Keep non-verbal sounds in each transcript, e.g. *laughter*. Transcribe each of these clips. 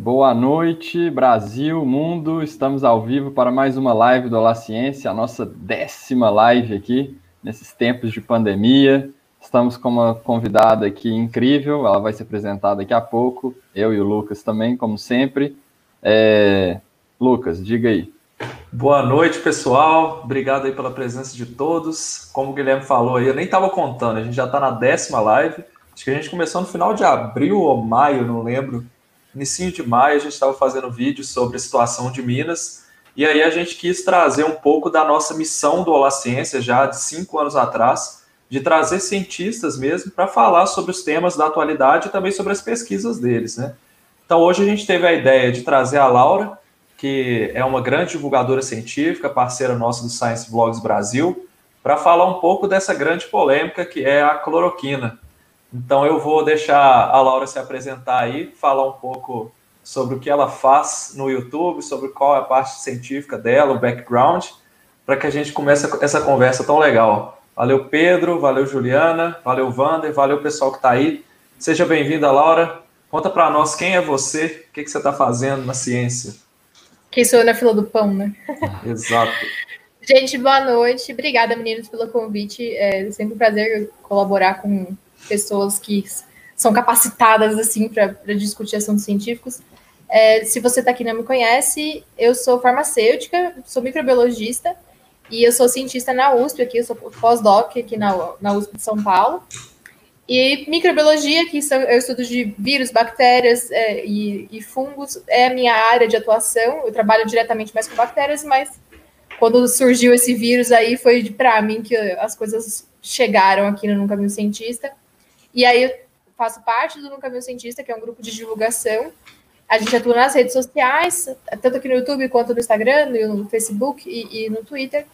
Boa noite, Brasil, mundo. Estamos ao vivo para mais uma live do Olá Ciência, a nossa décima live aqui nesses tempos de pandemia. Estamos com uma convidada aqui incrível, ela vai se apresentar daqui a pouco. Eu e o Lucas também, como sempre. É... Lucas, diga aí. Boa noite, pessoal. Obrigado aí pela presença de todos. Como o Guilherme falou aí, eu nem estava contando, a gente já está na décima live. Acho que a gente começou no final de abril ou maio, não lembro. Início de maio, a gente estava fazendo vídeo sobre a situação de Minas. E aí a gente quis trazer um pouco da nossa missão do Olá Ciência, já de cinco anos atrás, de trazer cientistas mesmo para falar sobre os temas da atualidade e também sobre as pesquisas deles, né? Então hoje a gente teve a ideia de trazer a Laura, que é uma grande divulgadora científica, parceira nossa do Science Vlogs Brasil, para falar um pouco dessa grande polêmica que é a cloroquina. Então eu vou deixar a Laura se apresentar aí, falar um pouco sobre o que ela faz no YouTube, sobre qual é a parte científica dela, o background, para que a gente comece essa conversa tão legal. Valeu, Pedro, valeu, Juliana, valeu, Wander, valeu, pessoal que está aí. Seja bem-vinda, Laura. Conta para nós quem é você, o que, que você está fazendo na ciência. Quem sou eu na fila do pão, né? *laughs* Exato. Gente, boa noite. Obrigada, meninos, pelo convite. É sempre um prazer colaborar com pessoas que são capacitadas assim para discutir assuntos científicos. É, se você está aqui e não me conhece, eu sou farmacêutica, sou microbiologista e eu sou cientista na USP aqui, eu sou pós-doc aqui na, na USP de São Paulo. E microbiologia, que são, eu estudo de vírus, bactérias é, e, e, fungos, é a minha área de atuação. Eu trabalho diretamente mais com bactérias, mas quando surgiu esse vírus aí, foi para mim que as coisas chegaram aqui no Viu Cientista. E aí eu faço parte do Nunca Viu Cientista, que é um grupo de divulgação. A gente atua nas redes sociais, tanto aqui no YouTube quanto no Instagram, no Facebook e, e no Twitter.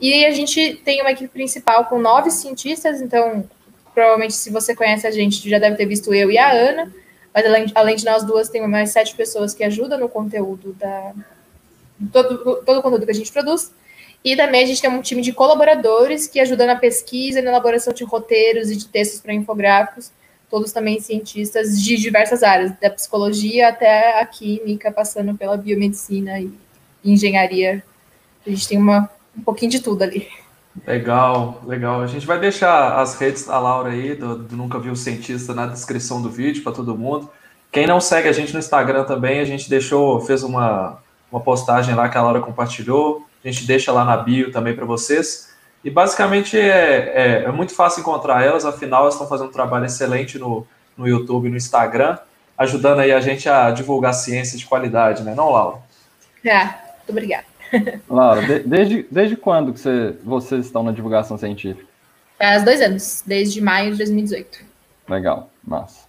E a gente tem uma equipe principal com nove cientistas, então provavelmente se você conhece a gente, já deve ter visto eu e a Ana, mas além, além de nós duas, tem mais sete pessoas que ajudam no conteúdo da. Todo, todo o conteúdo que a gente produz. E também a gente tem um time de colaboradores que ajudam na pesquisa na elaboração de roteiros e de textos para infográficos, todos também cientistas de diversas áreas, da psicologia até a química, passando pela biomedicina e engenharia. A gente tem uma, um pouquinho de tudo ali. Legal, legal. A gente vai deixar as redes da Laura aí, do, do Nunca Viu Cientista, na descrição do vídeo para todo mundo. Quem não segue a gente no Instagram também, a gente deixou, fez uma, uma postagem lá que a Laura compartilhou. A gente deixa lá na bio também para vocês. E basicamente é, é, é, muito fácil encontrar elas, afinal, elas estão fazendo um trabalho excelente no, no YouTube e no Instagram, ajudando aí a gente a divulgar ciência de qualidade, né? Não, Laura? É, muito obrigada. *laughs* Laura, de, desde, desde quando que você, vocês estão na divulgação científica? Faz dois anos, desde maio de 2018. Legal, massa.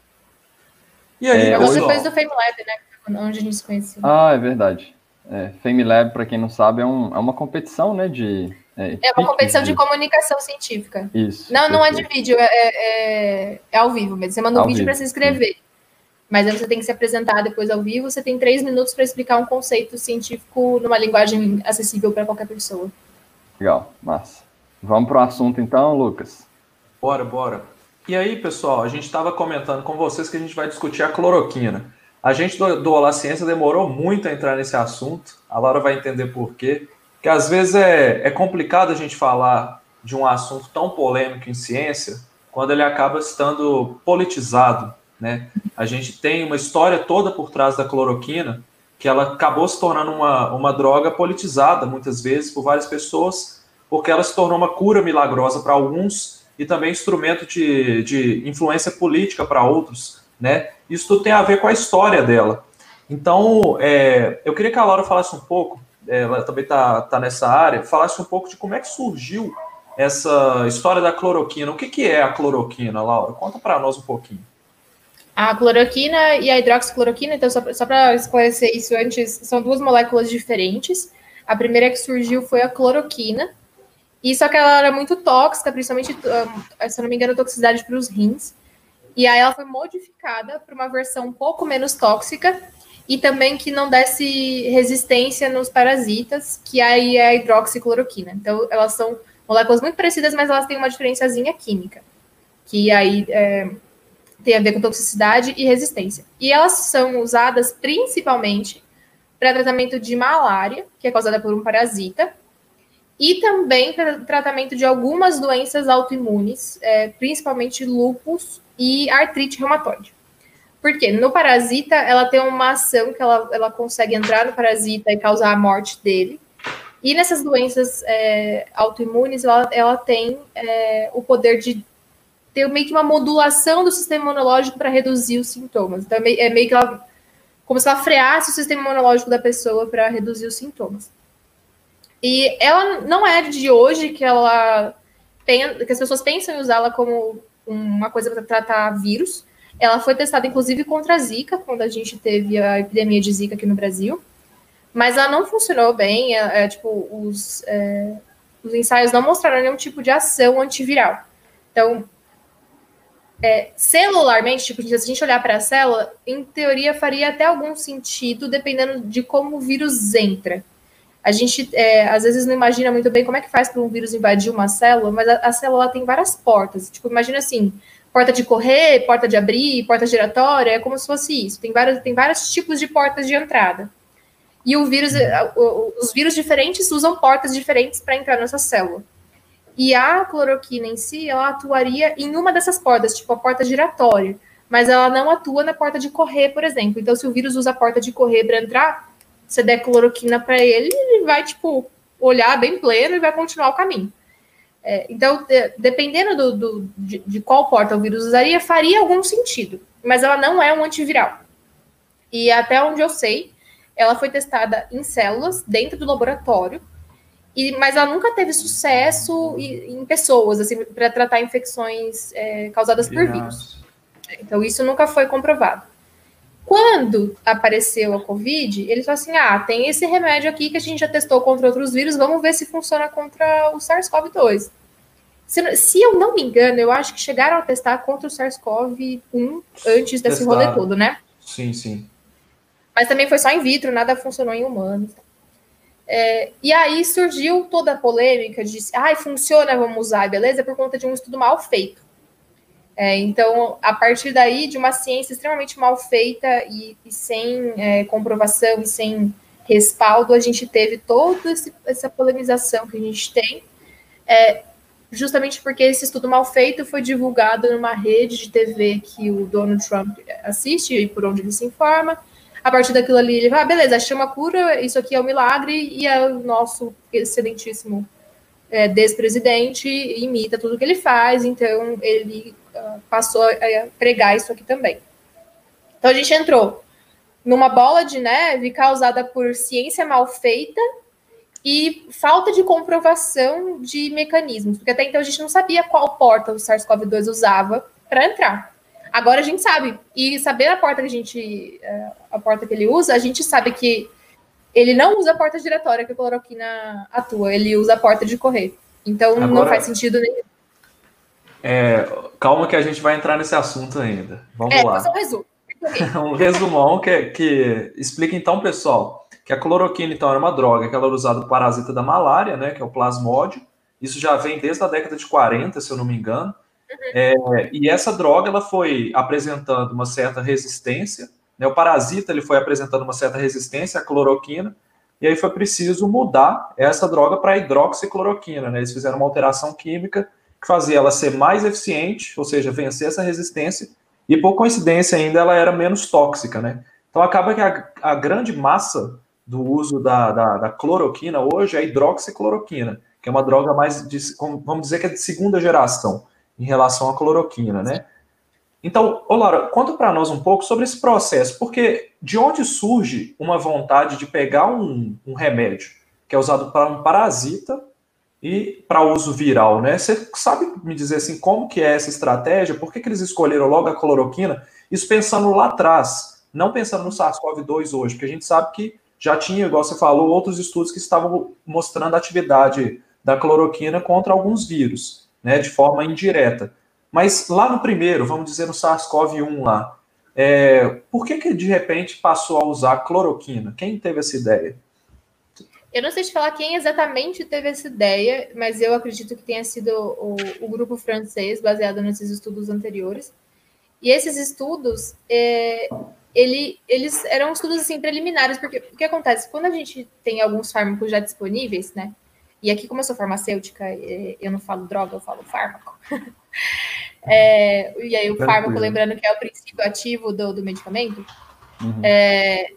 E aí, é, hoje... depois do FameLab, né? Onde a gente se conheceu. Ah, é verdade. É, FameLab, para quem não sabe, é, um, é uma competição, né? De, é, é uma competição de... de... comunicação científica. Isso. Não, não é de vídeo, é, é, é ao vivo mesmo. Você manda um ao vídeo para se inscrever. Sim. Mas aí você tem que se apresentar depois ao vivo. Você tem três minutos para explicar um conceito científico numa linguagem acessível para qualquer pessoa. Legal, massa. Vamos para o assunto então, Lucas. Bora, bora. E aí, pessoal, a gente estava comentando com vocês que a gente vai discutir a cloroquina. A gente do, do Olá Ciência demorou muito a entrar nesse assunto. A Laura vai entender por quê. Que às vezes é, é complicado a gente falar de um assunto tão polêmico em ciência quando ele acaba estando politizado. Né? A gente tem uma história toda por trás da cloroquina que ela acabou se tornando uma, uma droga politizada muitas vezes por várias pessoas, porque ela se tornou uma cura milagrosa para alguns e também instrumento de, de influência política para outros. Né? Isso tudo tem a ver com a história dela. Então, é, eu queria que a Laura falasse um pouco, ela também está tá nessa área, falasse um pouco de como é que surgiu essa história da cloroquina. O que, que é a cloroquina, Laura? Conta para nós um pouquinho a cloroquina e a hidroxicloroquina, então só, só para esclarecer isso antes, são duas moléculas diferentes. A primeira que surgiu foi a cloroquina, e só que ela era muito tóxica, principalmente, se eu não me engano, toxicidade para os rins. E aí ela foi modificada para uma versão um pouco menos tóxica e também que não desse resistência nos parasitas, que aí é a hidroxicloroquina. Então elas são moléculas muito parecidas, mas elas têm uma diferençazinha química. Que aí é, tem a ver com toxicidade e resistência. E elas são usadas principalmente para tratamento de malária, que é causada por um parasita, e também para tratamento de algumas doenças autoimunes, é, principalmente lúpus e artrite reumatoide. Porque no parasita ela tem uma ação que ela, ela consegue entrar no parasita e causar a morte dele. E nessas doenças é, autoimunes ela, ela tem é, o poder de ter meio que uma modulação do sistema imunológico para reduzir os sintomas. Então é, é meio que ela, como se ela freasse o sistema imunológico da pessoa para reduzir os sintomas. E ela não é de hoje que ela que as pessoas pensam em usá-la como uma coisa para tratar vírus. Ela foi testada, inclusive, contra a Zika, quando a gente teve a epidemia de Zika aqui no Brasil. Mas ela não funcionou bem. É, é, tipo, os, é, os ensaios não mostraram nenhum tipo de ação antiviral. Então, é, celularmente, tipo, se a gente olhar para a célula, em teoria faria até algum sentido, dependendo de como o vírus entra a gente é, às vezes não imagina muito bem como é que faz para um vírus invadir uma célula, mas a, a, célula tem várias portas. Tipo, imagina assim, porta de correr, porta de abrir, porta giratória, é como se fosse isso. Tem vários, tem vários tipos de portas de entrada. E o vírus, os vírus diferentes usam portas diferentes para entrar nessa célula. E a cloroquina em si, ela atuaria em uma dessas portas, tipo a porta giratória, mas ela não atua na porta de correr, por exemplo. Então, se o vírus usa a porta de correr para entrar, você der cloroquina para ele, ele vai, tipo, olhar bem pleno e vai continuar o caminho. É, então, de, dependendo do, do de, de, qual porta o vírus usaria, faria algum sentido, mas ela não é um antiviral. E até onde eu sei, ela foi testada em células dentro do laboratório, e, mas ela nunca teve sucesso em, em pessoas, assim, para tratar infecções é, causadas por vírus. Então, isso nunca foi comprovado. Quando apareceu a Covid, eles falaram assim: ah, tem esse remédio aqui que a gente já testou contra outros vírus, vamos ver se funciona contra o SARS-CoV-2. Se, se, eu não me engano, eu acho que chegaram a testar contra o SARS-CoV-1 antes desse Testaram. rolê todo, né? Sim, sim. Mas também foi só in vitro, nada funcionou em humanos. É, e aí surgiu toda a polêmica de, ah, funciona, vamos usar, beleza? Por conta de um estudo mal feito. É, então, a partir daí, de uma ciência extremamente mal feita e, e sem é, comprovação e sem respaldo, a gente teve toda esse, essa polemização que a gente tem, é, justamente porque esse estudo mal feito foi divulgado numa rede de TV que o Donald Trump assiste e por onde ele se informa. A partir daquilo ali, ele vai, ah, beleza, chama cura, isso aqui é um milagre, e é o nosso excelentíssimo é, despresidente imita tudo que ele faz, então ele passou a pregar isso aqui também. Então a gente entrou numa bola de neve causada por ciência mal feita e falta de comprovação de mecanismos, porque até então a gente não sabia qual porta o SARS-CoV-2 usava para entrar. Agora a gente sabe, e saber a porta que a gente, uh, a porta que ele usa, a gente sabe que ele não usa a porta giratória que a cloroquina atua, ele usa a porta de correr. Então Agora, não faz sentido nenhum. É, calma que a gente vai entrar nesse assunto ainda. Vamos é, lá. Um resumo. *laughs* um resumão que, que explica então, pessoal, que a cloroquina então era uma droga que ela era usada para parasita da malária, né, que é o plasmódio. Isso já vem desde a década de 40, se eu não me engano. Uhum. É, e essa droga ela foi apresentando uma certa resistência né? O parasita ele foi apresentando uma certa resistência à cloroquina, e aí foi preciso mudar essa droga para hidroxicloroquina. Né? Eles fizeram uma alteração química fazia ela ser mais eficiente, ou seja, vencer essa resistência, e por coincidência ainda ela era menos tóxica. Né? Então acaba que a, a grande massa do uso da, da, da, cloroquina hoje é a hidroxicloroquina, que é uma droga mais, de, vamos dizer que é de segunda geração em relação à cloroquina, né? Então, ô Laura, conta para nós um pouco sobre esse processo, porque de onde surge uma vontade de pegar um, um remédio que é usado para um parasita e para uso viral, né? Você sabe me dizer assim como que é essa estratégia? Por que, que eles escolheram logo a cloroquina? Isso pensando lá atrás, não pensando no SARS-CoV-2 hoje, porque a gente sabe que já tinha, igual você falou, outros estudos que estavam mostrando a atividade da cloroquina contra alguns vírus, né, de forma indireta. Mas lá no primeiro, vamos dizer no SARS-CoV-1 lá, é, por que, que de repente passou a usar cloroquina? Quem teve essa ideia? Eu não sei te falar quem exatamente teve essa ideia, mas eu acredito que tenha sido o, o grupo francês, baseado nesses estudos anteriores. E esses estudos, é, ele, eles eram estudos assim preliminares, porque o que acontece? Quando a gente tem alguns fármacos já disponíveis, né? E aqui, como eu sou farmacêutica, é, eu não falo droga, eu falo fármaco. *laughs* é, e aí, o fármaco, lembrando que é o princípio ativo do, do medicamento. Uhum. É,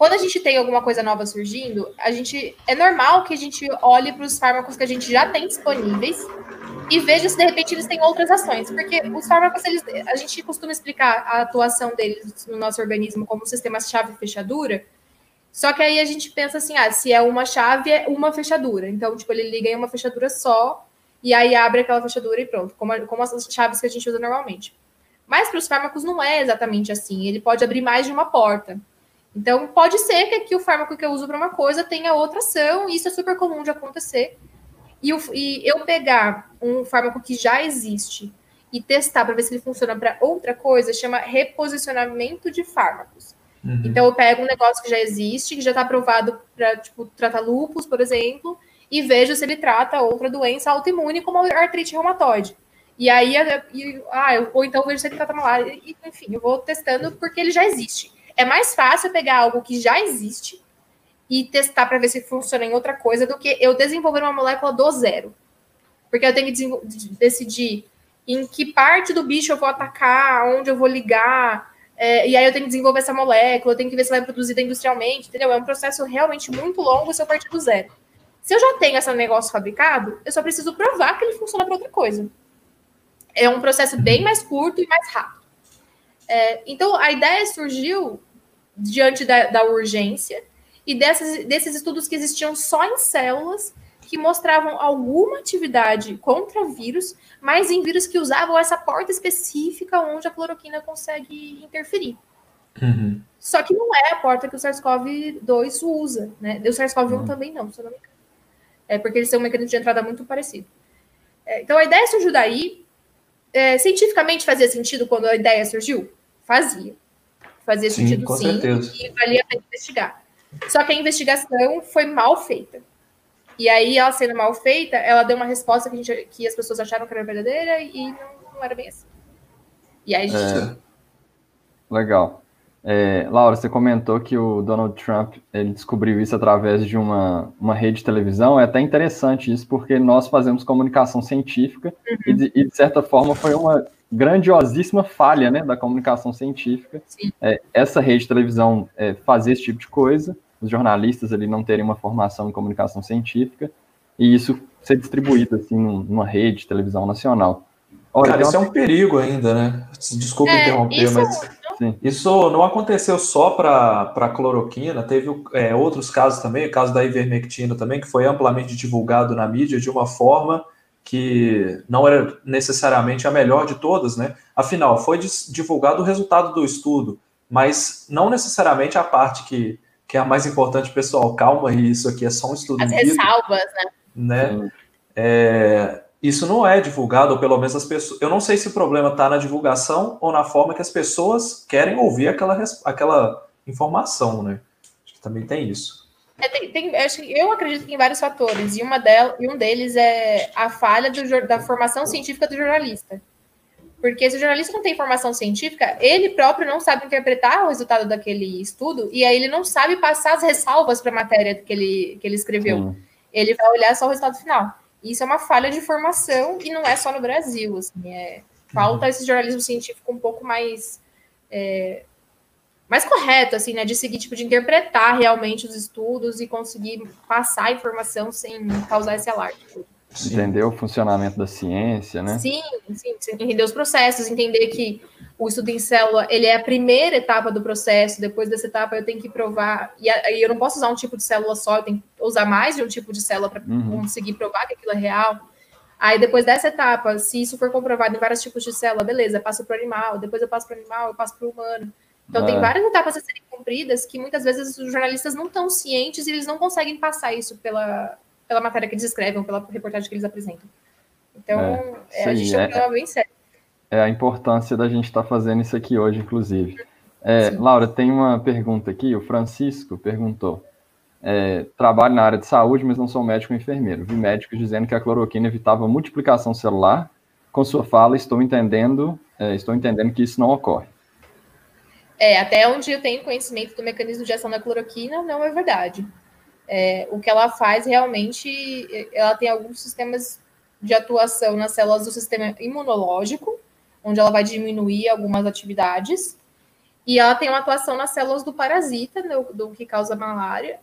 quando a gente tem alguma coisa nova surgindo, a gente é normal que a gente olhe para os fármacos que a gente já tem disponíveis e veja se de repente eles têm outras ações, porque os fármacos eles, a gente costuma explicar a atuação deles no nosso organismo como sistema chave fechadura. Só que aí a gente pensa assim, ah, se é uma chave é uma fechadura. Então, tipo, ele liga em uma fechadura só e aí abre aquela fechadura e pronto, como, como as chaves que a gente usa normalmente. Mas para os fármacos não é exatamente assim. Ele pode abrir mais de uma porta. Então, pode ser que aqui o fármaco que eu uso para uma coisa tenha outra ação, e isso é super comum de acontecer. E, o, e eu pegar um fármaco que já existe e testar para ver se ele funciona para outra coisa, chama reposicionamento de fármacos. Uhum. Então, eu pego um negócio que já existe, que já está aprovado para tipo, tratar lupus, por exemplo, e vejo se ele trata outra doença autoimune, como a artrite reumatoide. E aí, e, ah, eu, ou então vejo se ele trata malária. Enfim, eu vou testando porque ele já existe. É mais fácil pegar algo que já existe e testar para ver se funciona em outra coisa do que eu desenvolver uma molécula do zero. Porque eu tenho que decidir em que parte do bicho eu vou atacar, onde eu vou ligar, é, e aí eu tenho que desenvolver essa molécula, eu tenho que ver se ela é produzida industrialmente, entendeu? É um processo realmente muito longo se eu partir do zero. Se eu já tenho esse negócio fabricado, eu só preciso provar que ele funciona para outra coisa. É um processo bem mais curto e mais rápido. É, então, a ideia surgiu diante da, da urgência e dessas, desses estudos que existiam só em células que mostravam alguma atividade contra vírus, mas em vírus que usavam essa porta específica onde a cloroquina consegue interferir. Uhum. Só que não é a porta que o SARS-CoV-2 usa, né? O SARS-CoV-1 uhum. também não, se eu não me engano. É porque eles têm um mecanismo de entrada muito parecido. É, então a ideia surgiu daí. É, cientificamente fazia sentido quando a ideia surgiu? Fazia. Fazia sim, sentido sim, certeza. e valia a pena investigar. Só que a investigação foi mal feita. E aí, ela sendo mal feita, ela deu uma resposta que, gente, que as pessoas acharam que era verdadeira e não, não era bem assim. E aí a gente. É... Legal. É, Laura, você comentou que o Donald Trump ele descobriu isso através de uma, uma rede de televisão. É até interessante isso, porque nós fazemos comunicação científica uhum. e, de, e, de, certa forma, foi uma grandiosíssima falha né, da comunicação científica. É, essa rede de televisão é, fazer esse tipo de coisa, os jornalistas ali não terem uma formação em comunicação científica, e isso ser distribuído assim numa rede de televisão nacional. Olha, Cara, isso uma... é um perigo ainda, né? Desculpa é, interromper, isso... mas isso não aconteceu só para a cloroquina, teve é, outros casos também, o caso da ivermectina também, que foi amplamente divulgado na mídia de uma forma que não era necessariamente a melhor de todas, né? Afinal, foi divulgado o resultado do estudo, mas não necessariamente a parte que, que é a mais importante, pessoal. Calma, isso aqui é só um estudo. As ressalvas, né? né? É, isso não é divulgado, ou pelo menos as pessoas. Eu não sei se o problema está na divulgação ou na forma que as pessoas querem ouvir aquela, aquela informação, né? Acho que também tem isso. É, tem, tem, eu acredito que tem vários fatores, e, uma del, e um deles é a falha do, da formação científica do jornalista. Porque se o jornalista não tem formação científica, ele próprio não sabe interpretar o resultado daquele estudo, e aí ele não sabe passar as ressalvas para a matéria que ele, que ele escreveu. Sim. Ele vai olhar só o resultado final. Isso é uma falha de formação, e não é só no Brasil. Assim, é, falta esse jornalismo científico um pouco mais é, mais correto, assim, né? De seguir, tipo, de interpretar realmente os estudos e conseguir passar a informação sem causar esse alarme. Entender o funcionamento da ciência, né? Sim, sim, entender os processos, entender que o estudo em célula, ele é a primeira etapa do processo, depois dessa etapa eu tenho que provar, e aí eu não posso usar um tipo de célula só, eu tenho que usar mais de um tipo de célula para uhum. conseguir provar que aquilo é real. Aí depois dessa etapa, se isso for comprovado em vários tipos de célula, beleza, passo para o animal, depois eu passo para o animal, eu passo para o humano. Então, é. tem várias etapas a serem cumpridas que muitas vezes os jornalistas não estão cientes e eles não conseguem passar isso pela, pela matéria que eles escrevem, pela reportagem que eles apresentam. Então, é, é, a gente tem um problema bem sério. É a importância da gente estar tá fazendo isso aqui hoje, inclusive. É, Laura, tem uma pergunta aqui. O Francisco perguntou. É, trabalho na área de saúde, mas não sou médico ou enfermeiro. Vi médicos dizendo que a cloroquina evitava multiplicação celular. Com sua fala, estou entendendo é, estou entendendo que isso não ocorre. É, até onde eu tenho conhecimento do mecanismo de ação da cloroquina, não é verdade. É, o que ela faz realmente, ela tem alguns sistemas de atuação nas células do sistema imunológico, onde ela vai diminuir algumas atividades, e ela tem uma atuação nas células do parasita, do, do que causa malária,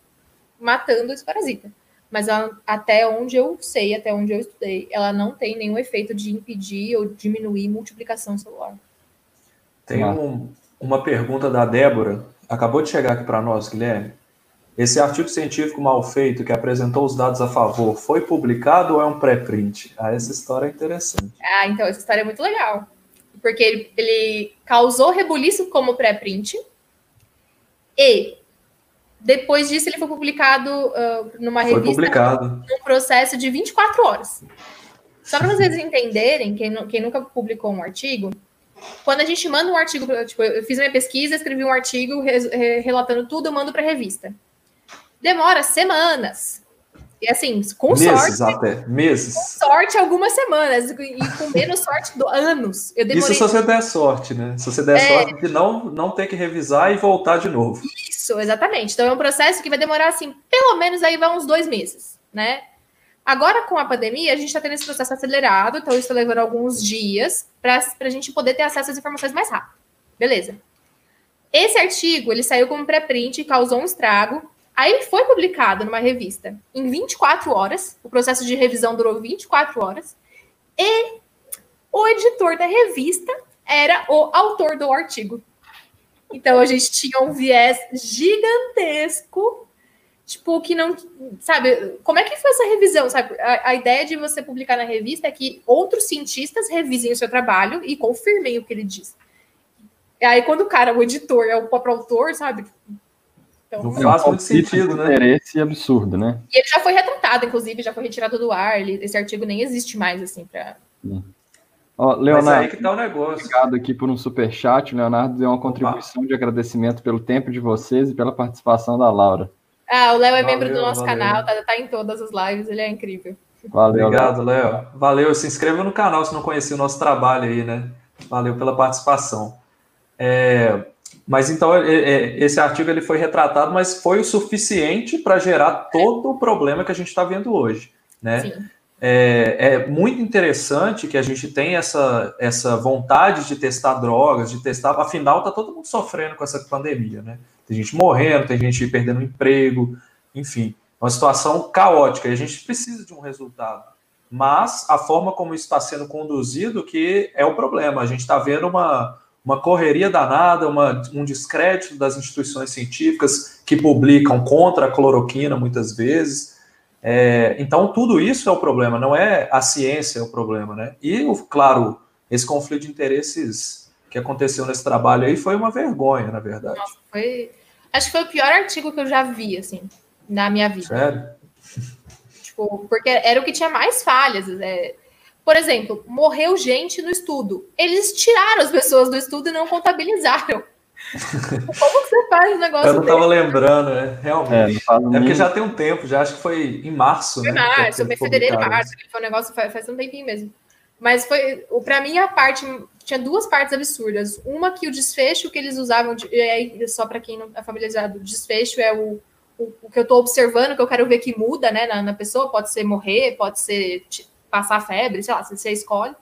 matando esse parasita. Mas ela, até onde eu sei, até onde eu estudei, ela não tem nenhum efeito de impedir ou diminuir multiplicação celular. Tem um, uma pergunta da Débora, acabou de chegar aqui para nós, Guilherme. Esse artigo científico mal feito que apresentou os dados a favor foi publicado ou é um pré-print? Ah, essa história é interessante. Ah, então essa história é muito legal. Porque ele, ele causou rebuliço como pré-print e depois disso, ele foi publicado uh, numa revista. Foi publicado. Num processo de 24 horas. Só para vocês entenderem, quem, quem, nunca publicou um artigo, quando a gente manda um artigo, tipo, eu fiz minha pesquisa, escrevi um artigo relatando tudo, eu mando para a revista. Demora semanas. E assim, com meses sorte. até, meses. Com sorte, algumas semanas. E com menos sorte, do, anos. Eu demorei... Isso se você der sorte, né? Se você der é... sorte de não, não ter que revisar e voltar de novo. Isso, exatamente. Então é um processo que vai demorar, assim, pelo menos aí vai uns dois meses, né? Agora, com a pandemia, a gente está tendo esse processo acelerado, então isso está levando alguns dias para a gente poder ter acesso às informações mais rápido. Beleza. Esse artigo, ele saiu como pré-print e causou um estrago Aí ele foi publicado numa revista em 24 horas, o processo de revisão durou 24 horas, e o editor da revista era o autor do artigo. Então a gente tinha um viés gigantesco, tipo, que não. Sabe, como é que foi essa revisão? Sabe? A, a ideia de você publicar na revista é que outros cientistas revisem o seu trabalho e confirmem o que ele diz. Aí, quando o cara, o editor, é o próprio autor, sabe? Então, não faz muito sentido, né? Interesse absurdo, né? E ele já foi retratado, inclusive, já foi retirado do ar. Ele, esse artigo nem existe mais, assim, para. Ó, Leonardo, Mas aí que tá o negócio. Obrigado aqui por um super chat. O Leonardo deu uma contribuição Opa. de agradecimento pelo tempo de vocês e pela participação da Laura. Ah, o Léo é valeu, membro do nosso valeu. canal, tá, tá, em todas as lives, ele é incrível. Valeu. Obrigado, Léo. Valeu. Se inscreva no canal se não conhecia o nosso trabalho aí, né? Valeu pela participação. É, mas então é, é, esse artigo ele foi retratado, mas foi o suficiente para gerar todo o problema que a gente está vendo hoje, né? É, é, muito interessante que a gente tenha essa, essa vontade de testar drogas, de testar. Afinal, está todo mundo sofrendo com essa pandemia, né? Tem gente morrendo, tem gente perdendo emprego, enfim, é uma situação caótica e a gente precisa de um resultado. Mas a forma como isso está sendo conduzido que é o problema. A gente está vendo uma, uma correria danada, uma, um descrédito das instituições científicas que publicam contra a cloroquina muitas vezes. É, então, tudo isso é o problema, não é a ciência é o problema, né? E, claro, esse conflito de interesses que aconteceu nesse trabalho aí foi uma vergonha, na verdade. Nossa, foi... Acho que foi o pior artigo que eu já vi, assim, na minha vida. Sério? Tipo, porque era o que tinha mais falhas. É por exemplo, morreu gente no estudo. Eles tiraram as pessoas do estudo e não contabilizaram. *laughs* Como que você faz um negócio Eu não estava lembrando, né? Realmente. É, é, porque já tem um tempo, já acho que foi em março. Foi né, março, foi fevereiro, março. Foi um negócio faz, faz um tempinho mesmo. Mas foi, para mim, a parte. Tinha duas partes absurdas. Uma que o desfecho que eles usavam, de, só para quem não é familiarizado, o desfecho é o, o, o que eu estou observando, que eu quero ver que muda né, na, na pessoa. Pode ser morrer, pode ser passar febre, sei lá, se você escolhe.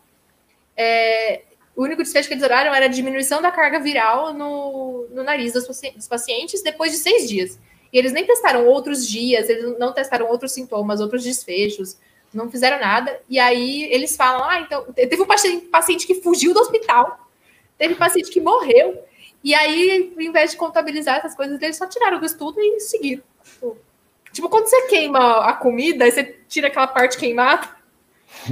É, o único desfecho que eles oraram era a diminuição da carga viral no, no nariz dos, dos pacientes depois de seis dias. E eles nem testaram outros dias, eles não testaram outros sintomas, outros desfechos, não fizeram nada. E aí eles falam: ah, então. Teve um paciente, que fugiu do hospital, teve paciente que morreu. E aí, ao invés de contabilizar essas coisas, eles só tiraram do estudo e seguiram. Tipo, tipo quando você queima a comida, você tira aquela parte queimada, *laughs*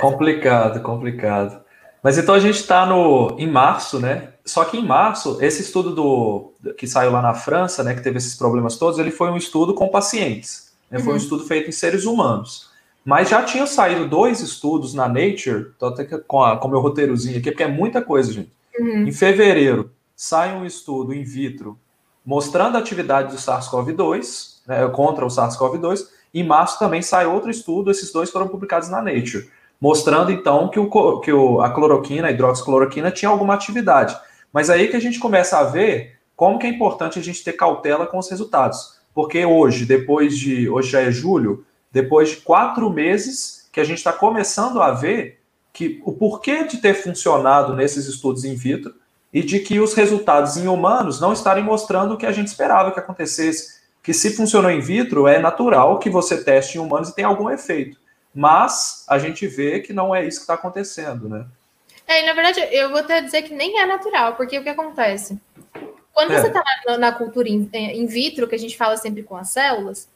complicado, complicado. Mas então a gente está no em março, né? Só que em março, esse estudo do que saiu lá na França, né, que teve esses problemas todos, ele foi um estudo com pacientes. Né? Uhum. Foi um uhum. estudo feito em seres humanos. Mas já tinham saído dois estudos na Nature, tô até com, a, com meu roteirozinho aqui, porque é muita coisa, gente. Uhum. Em fevereiro, sai um estudo in vitro mostrando a atividade do SARS-CoV-2, né, contra o SARS-CoV-2, em março também sai outro estudo, esses dois foram publicados na Nature. mostrando então que, o, que o, a cloroquina, a hidroxicloroquina, tinha alguma atividade. Mas aí que a gente começa a ver como que é importante a gente ter cautela com os resultados. Porque hoje, depois de. Hoje já é julho, depois de quatro meses que a gente está começando a ver que o porquê de ter funcionado nesses estudos in vitro e de que os resultados em humanos não estarem mostrando o que a gente esperava que acontecesse. Que se funcionou in vitro, é natural que você teste em humanos e tenha algum efeito. Mas a gente vê que não é isso que está acontecendo, né? É, na verdade, eu vou até dizer que nem é natural, porque o que acontece? Quando é. você está na, na, cultura in, é, in, vitro, que a gente fala sempre com as células,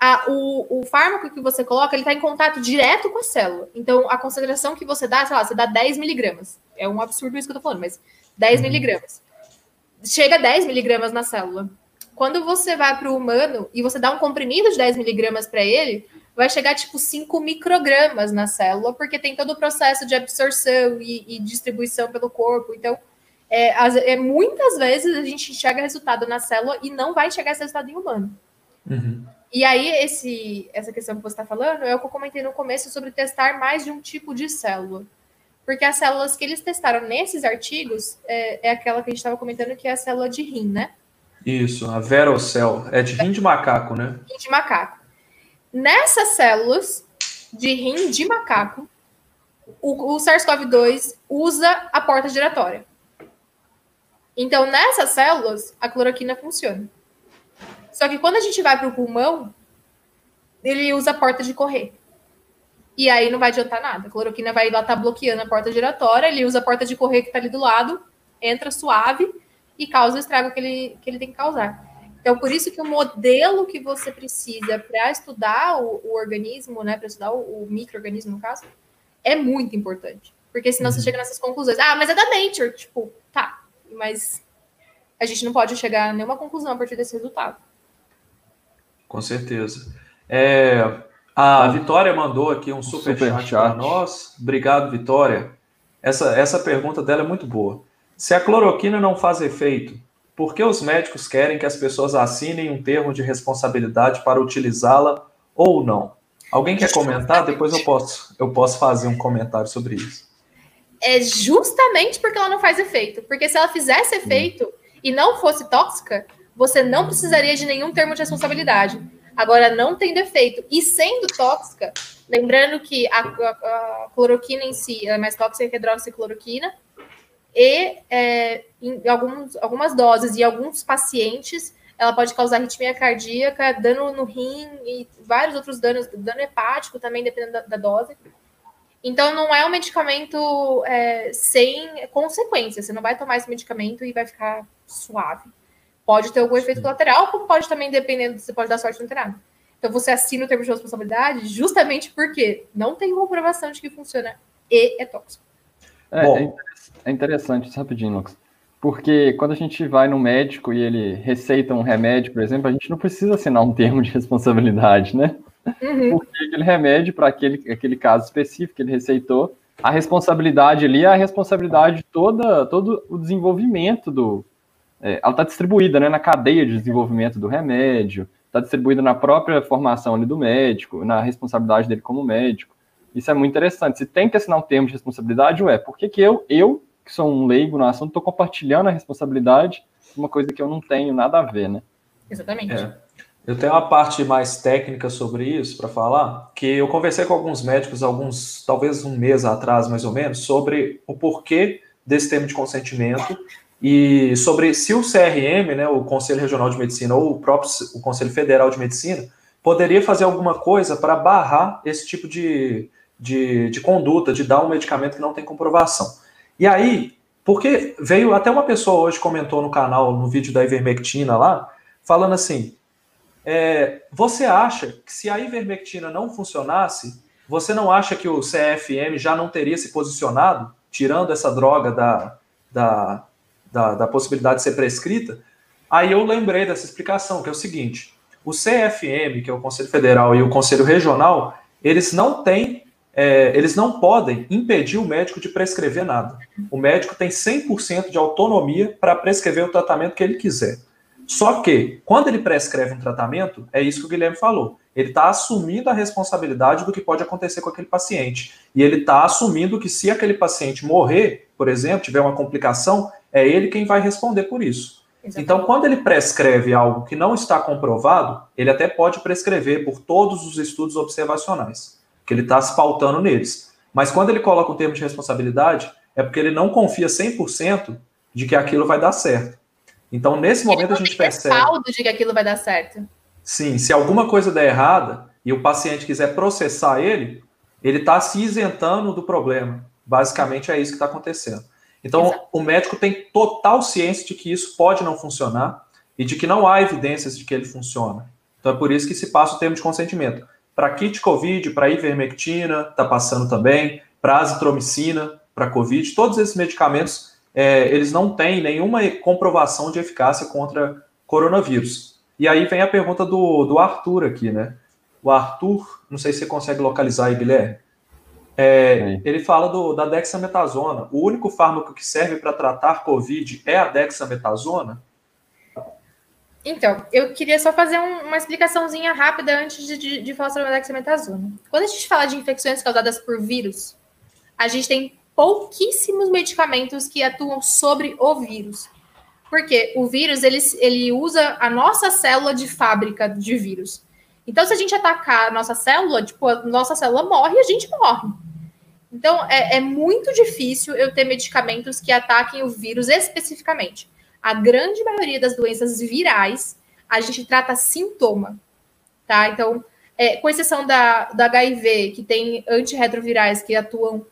a, o, o fármaco que você coloca, ele está em contato direto com a célula. Então, a concentração que você dá, sei lá, você dá 10 miligramas. É um absurdo isso que eu estou falando, mas 10 uhum. miligramas. Chega a 10 miligramas na célula. Quando você vai para o humano e você dá um comprimido de 10 miligramas para ele, vai chegar tipo 5 microgramas na célula, porque tem todo o processo de absorção e, e distribuição pelo corpo. Então, é, as, é, muitas vezes a gente enxerga resultado na célula e não vai chegar esse resultado em humano. Uhum. E aí, esse, essa questão que você está falando é o que eu comentei no começo sobre testar mais de um tipo de célula. Porque as células que eles testaram nesses artigos é, é aquela que a gente estava comentando, que é a célula de rim, né? Isso, a verocell. É de rim de macaco, né? Rim de macaco. Nessas células de rim de macaco, o, o SARS-CoV-2 usa a porta giratória. Então, nessas células, a cloroquina funciona. Só que quando a gente vai para o pulmão, ele usa a porta de correr. E aí não vai adiantar nada. A cloroquina vai lá estar tá bloqueando a porta giratória, ele usa a porta de correr que está ali do lado, entra suave e causa o estrago que ele, que ele tem que causar. Então, por isso que o modelo que você precisa para estudar o, o, organismo, né, para estudar o, o microorganismo, no caso, é muito importante. Porque senão uhum. você chega nessas conclusões. Ah, mas é da Nature. Tipo, tá. Mas a gente não pode chegar a nenhuma conclusão a partir desse resultado. Com certeza. É, a Vitória mandou aqui um super, super chat, chat. para nós. Obrigado, Vitória. Essa, essa pergunta dela é muito boa. Se a cloroquina não faz efeito, por que os médicos querem que as pessoas assinem um termo de responsabilidade para utilizá-la ou não? Alguém quer comentar? Depois eu posso, eu posso fazer um comentário sobre isso. É justamente porque ela não faz efeito. Porque se ela fizesse efeito hum. e não fosse tóxica, você não precisaria de nenhum termo de responsabilidade. Agora, não tem defeito. E sendo tóxica, lembrando que a, a, a cloroquina em si é mais tóxica que a hidroxicloroquina, e é, em alguns, algumas doses e alguns pacientes ela pode causar arritmia cardíaca, dano no rim e vários outros danos, dano hepático também, dependendo da, da dose. Então, não é um medicamento é, sem consequências. Você não vai tomar esse medicamento e vai ficar suave. Pode ter algum efeito colateral, como pode também, dependendo, você pode dar sorte no ter Então, você assina o termo de responsabilidade justamente porque não tem comprovação de que funciona e é tóxico. É, Bom, é interessante, isso rapidinho, Lucas. Porque quando a gente vai no médico e ele receita um remédio, por exemplo, a gente não precisa assinar um termo de responsabilidade, né? Uhum. Porque aquele remédio, para aquele, aquele caso específico que ele receitou, a responsabilidade ali é a responsabilidade de toda, todo o desenvolvimento do. É, ela está distribuída né, na cadeia de desenvolvimento do remédio, está distribuída na própria formação ali do médico, na responsabilidade dele como médico. Isso é muito interessante. Se tem que assinar um termo de responsabilidade, ué, por que, que eu, eu, que sou um leigo no assunto, estou compartilhando a responsabilidade de uma coisa que eu não tenho nada a ver, né? Exatamente. É. Eu tenho uma parte mais técnica sobre isso para falar, que eu conversei com alguns médicos, alguns, talvez um mês atrás, mais ou menos, sobre o porquê desse termo de consentimento e sobre se o CRM, né, o Conselho Regional de Medicina, ou o próprio o Conselho Federal de Medicina, poderia fazer alguma coisa para barrar esse tipo de, de, de conduta, de dar um medicamento que não tem comprovação. E aí, porque veio até uma pessoa hoje comentou no canal, no vídeo da ivermectina lá, falando assim: é, você acha que se a ivermectina não funcionasse, você não acha que o CFM já não teria se posicionado, tirando essa droga da, da, da, da possibilidade de ser prescrita? Aí eu lembrei dessa explicação, que é o seguinte: o CFM, que é o Conselho Federal, e o Conselho Regional, eles não têm é, eles não podem impedir o médico de prescrever nada. O médico tem 100% de autonomia para prescrever o tratamento que ele quiser. Só que, quando ele prescreve um tratamento, é isso que o Guilherme falou. ele está assumindo a responsabilidade do que pode acontecer com aquele paciente. E ele está assumindo que se aquele paciente morrer, por exemplo, tiver uma complicação, é ele quem vai responder por isso. Exatamente. Então, quando ele prescreve algo que não está comprovado, ele até pode prescrever por todos os estudos observacionais, que ele está se pautando neles. Mas quando ele coloca o termo de responsabilidade, é porque ele não confia 100% de que aquilo vai dar certo. Então, nesse momento, a gente percebe. Respaldo de que aquilo vai dar certo. Sim, se alguma coisa der errada e o paciente quiser processar ele, ele está se isentando do problema. Basicamente é isso que está acontecendo. Então, Exato. o médico tem total ciência de que isso pode não funcionar e de que não há evidências de que ele funciona. Então, é por isso que se passa o termo de consentimento. Para kit COVID, para ivermectina, está passando também, para azitromicina, para COVID, todos esses medicamentos, é, eles não têm nenhuma comprovação de eficácia contra coronavírus. E aí vem a pergunta do, do Arthur aqui, né? O Arthur, não sei se você consegue localizar aí, Guilherme. É, ele fala do, da dexametasona. O único fármaco que serve para tratar Covid é a dexametasona? Então, eu queria só fazer um, uma explicaçãozinha rápida antes de, de, de, falar sobre a dexametasona. Quando a gente fala de infecções causadas por vírus, a gente tem pouquíssimos medicamentos que atuam sobre o vírus. Porque o vírus, ele, ele usa a nossa célula de fábrica de vírus. Então, se a gente atacar a nossa célula, tipo, a nossa célula morre e a gente morre. Então, é, é muito difícil eu ter medicamentos que ataquem o vírus especificamente. A grande maioria das doenças virais, a gente trata sintoma, tá? Então, é, com exceção da, da HIV, que tem antirretrovirais que atuam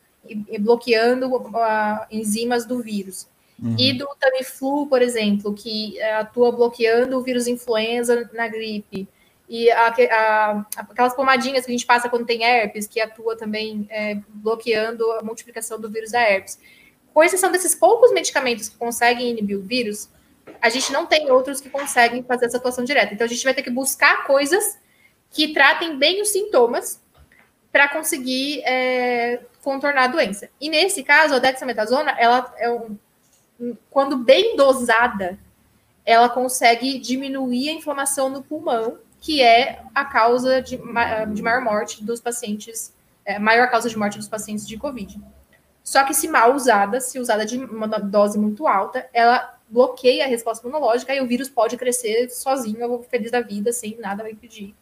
bloqueando uh, enzimas do vírus. Uhum. E do Tamiflu, por exemplo, que é, atua bloqueando o vírus influenza na gripe. E a, a, aquelas pomadinhas que a gente passa quando tem herpes, que atua também é, bloqueando a multiplicação do vírus da herpes. Com exceção desses poucos medicamentos que conseguem inibir o vírus, a gente não tem outros que conseguem fazer essa atuação direta. Então a gente vai ter que buscar coisas que tratem bem os sintomas para conseguir é, contornar a doença. E nesse caso, a dexametasona, ela é um, quando bem dosada, ela consegue diminuir a inflamação no pulmão, que é a causa de, de maior morte dos pacientes, é, maior causa de morte dos pacientes de Covid. Só que se mal usada, se usada de uma dose muito alta, ela bloqueia a resposta imunológica e o vírus pode crescer sozinho, feliz da vida, sem nada vai impedir.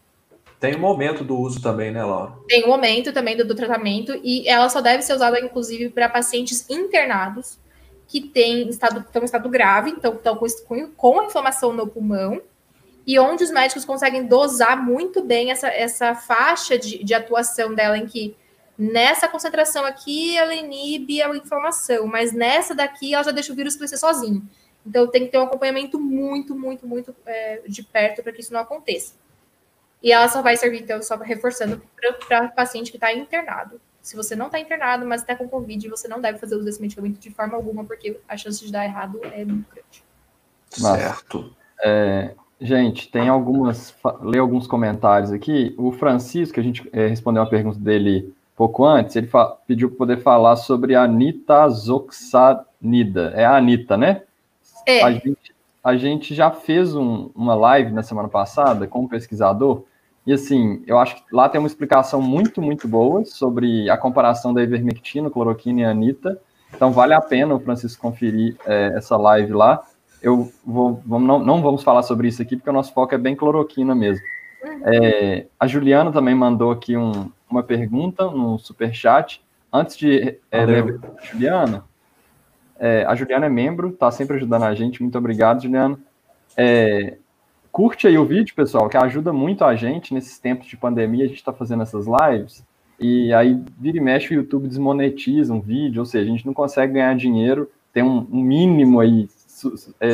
Tem um momento do uso também, né, Laura? Tem um momento também do, do tratamento e ela só deve ser usada, inclusive, para pacientes internados que têm estado, estão em estado grave, então estão com, com inflamação no pulmão, e onde os médicos conseguem dosar muito bem essa, essa faixa de, de atuação dela, em que nessa concentração aqui ela inibe a inflamação, mas nessa daqui ela já deixa o vírus crescer sozinho. Então tem que ter um acompanhamento muito, muito, muito é, de perto para que isso não aconteça. E ela só vai servir, então, só reforçando para paciente que está internado. Se você não está internado, mas está com Covid, você não deve fazer uso desse medicamento de forma alguma, porque a chance de dar errado é muito grande. Certo. É, gente, tem algumas. Ler alguns comentários aqui. O Francisco, que a gente é, respondeu uma pergunta dele pouco antes, ele pediu para poder falar sobre a nitazoxanida. É a Anitta, né? É. A gente, a gente já fez um, uma live na semana passada com um pesquisador e assim, eu acho que lá tem uma explicação muito, muito boa sobre a comparação da ivermectina, cloroquina e anita. Então vale a pena o Francisco conferir é, essa live lá. Eu vou, vamos, não, não vamos falar sobre isso aqui, porque o nosso foco é bem cloroquina mesmo. É, a Juliana também mandou aqui um, uma pergunta no super chat. Antes de é, ler a Juliana, é, a Juliana é membro, está sempre ajudando a gente. Muito obrigado, Juliana. É, Curte aí o vídeo, pessoal, que ajuda muito a gente nesses tempos de pandemia. A gente está fazendo essas lives e aí vira e mexe o YouTube desmonetiza um vídeo, ou seja, a gente não consegue ganhar dinheiro, tem um, um mínimo aí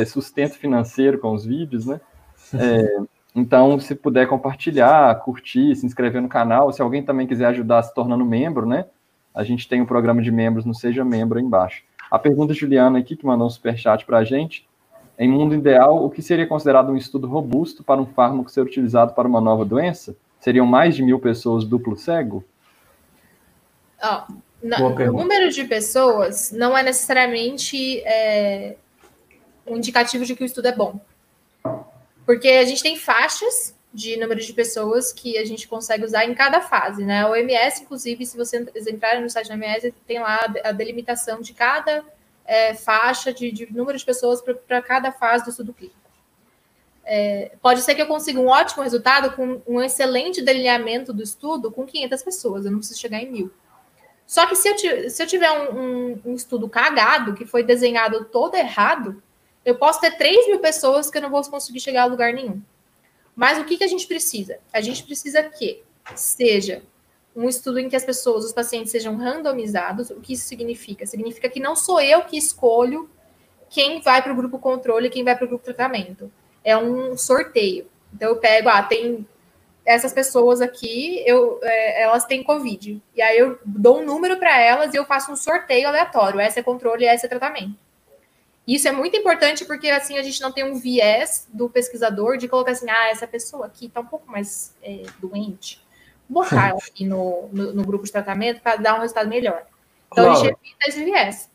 sustento financeiro com os vídeos, né? É, então, se puder compartilhar, curtir, se inscrever no canal, se alguém também quiser ajudar se tornando membro, né? A gente tem um programa de membros no Seja Membro aí embaixo. A pergunta Juliana aqui, que mandou um superchat para a gente, em mundo ideal, o que seria considerado um estudo robusto para um fármaco ser utilizado para uma nova doença? Seriam mais de mil pessoas duplo cego? Oh, o número de pessoas não é necessariamente é, um indicativo de que o estudo é bom. Porque a gente tem faixas de número de pessoas que a gente consegue usar em cada fase, né? O OMS, inclusive, se vocês entrarem no site da OMS, tem lá a delimitação de cada é, faixa de, de, número de pessoas para cada fase do estudo clínico. É, pode ser que eu consiga um ótimo resultado com um excelente delineamento do estudo com 500 pessoas, eu não preciso chegar em mil. Só que se eu, se eu tiver um, um, um, estudo cagado, que foi desenhado todo errado, eu posso ter 3 mil pessoas que eu não vou conseguir chegar a lugar nenhum. Mas o que, que a gente precisa? A gente precisa que seja um estudo em que as pessoas, os pacientes, sejam randomizados. O que isso significa? Significa que não sou eu que escolho quem vai para o grupo controle e quem vai para o grupo tratamento. É um sorteio. Então eu pego, ah, tem essas pessoas aqui, eu, é, elas têm Covid. E aí eu dou um número para elas e eu faço um sorteio aleatório. Essa é controle essa é tratamento. Isso é muito importante porque assim a gente não tem um viés do pesquisador de colocar assim, ah, essa pessoa aqui está um pouco mais é, doente. Vou botar ela aqui no, no, no, grupo de tratamento para dar um resultado melhor. Então Laura, a gente evita esse viés.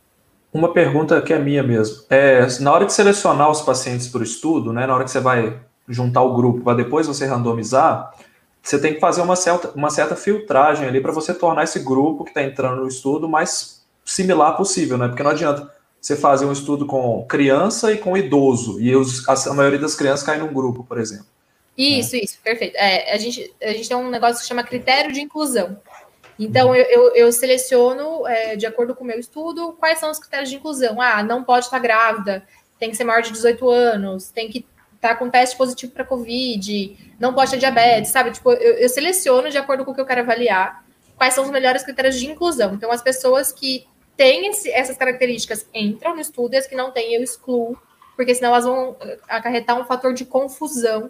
Uma pergunta que é minha mesmo. É, na hora de selecionar os pacientes para o estudo, né, na hora que você vai juntar o grupo para depois você randomizar, você tem que fazer uma certa, uma certa filtragem ali para você tornar esse grupo que está entrando no estudo mais similar possível, né? Porque não adianta você fazer um estudo com criança e com idoso, e os, a, maioria das crianças cai num grupo, por exemplo. Isso, né? isso, perfeito. É, a, gente, a gente tem um negócio que chama critério de inclusão. Então, eu, eu, eu seleciono, é, de acordo com o meu estudo, quais são os critérios de inclusão. Ah, não pode estar grávida, tem que ser maior de 18 anos, tem que estar com teste positivo para Covid, não pode ter diabetes, sabe? Tipo, eu, eu seleciono de acordo com o que eu quero avaliar quais são os melhores critérios de inclusão. Então, as pessoas que têm esse, essas características entram no estudo e as que não têm eu excluo, porque senão elas vão acarretar um fator de confusão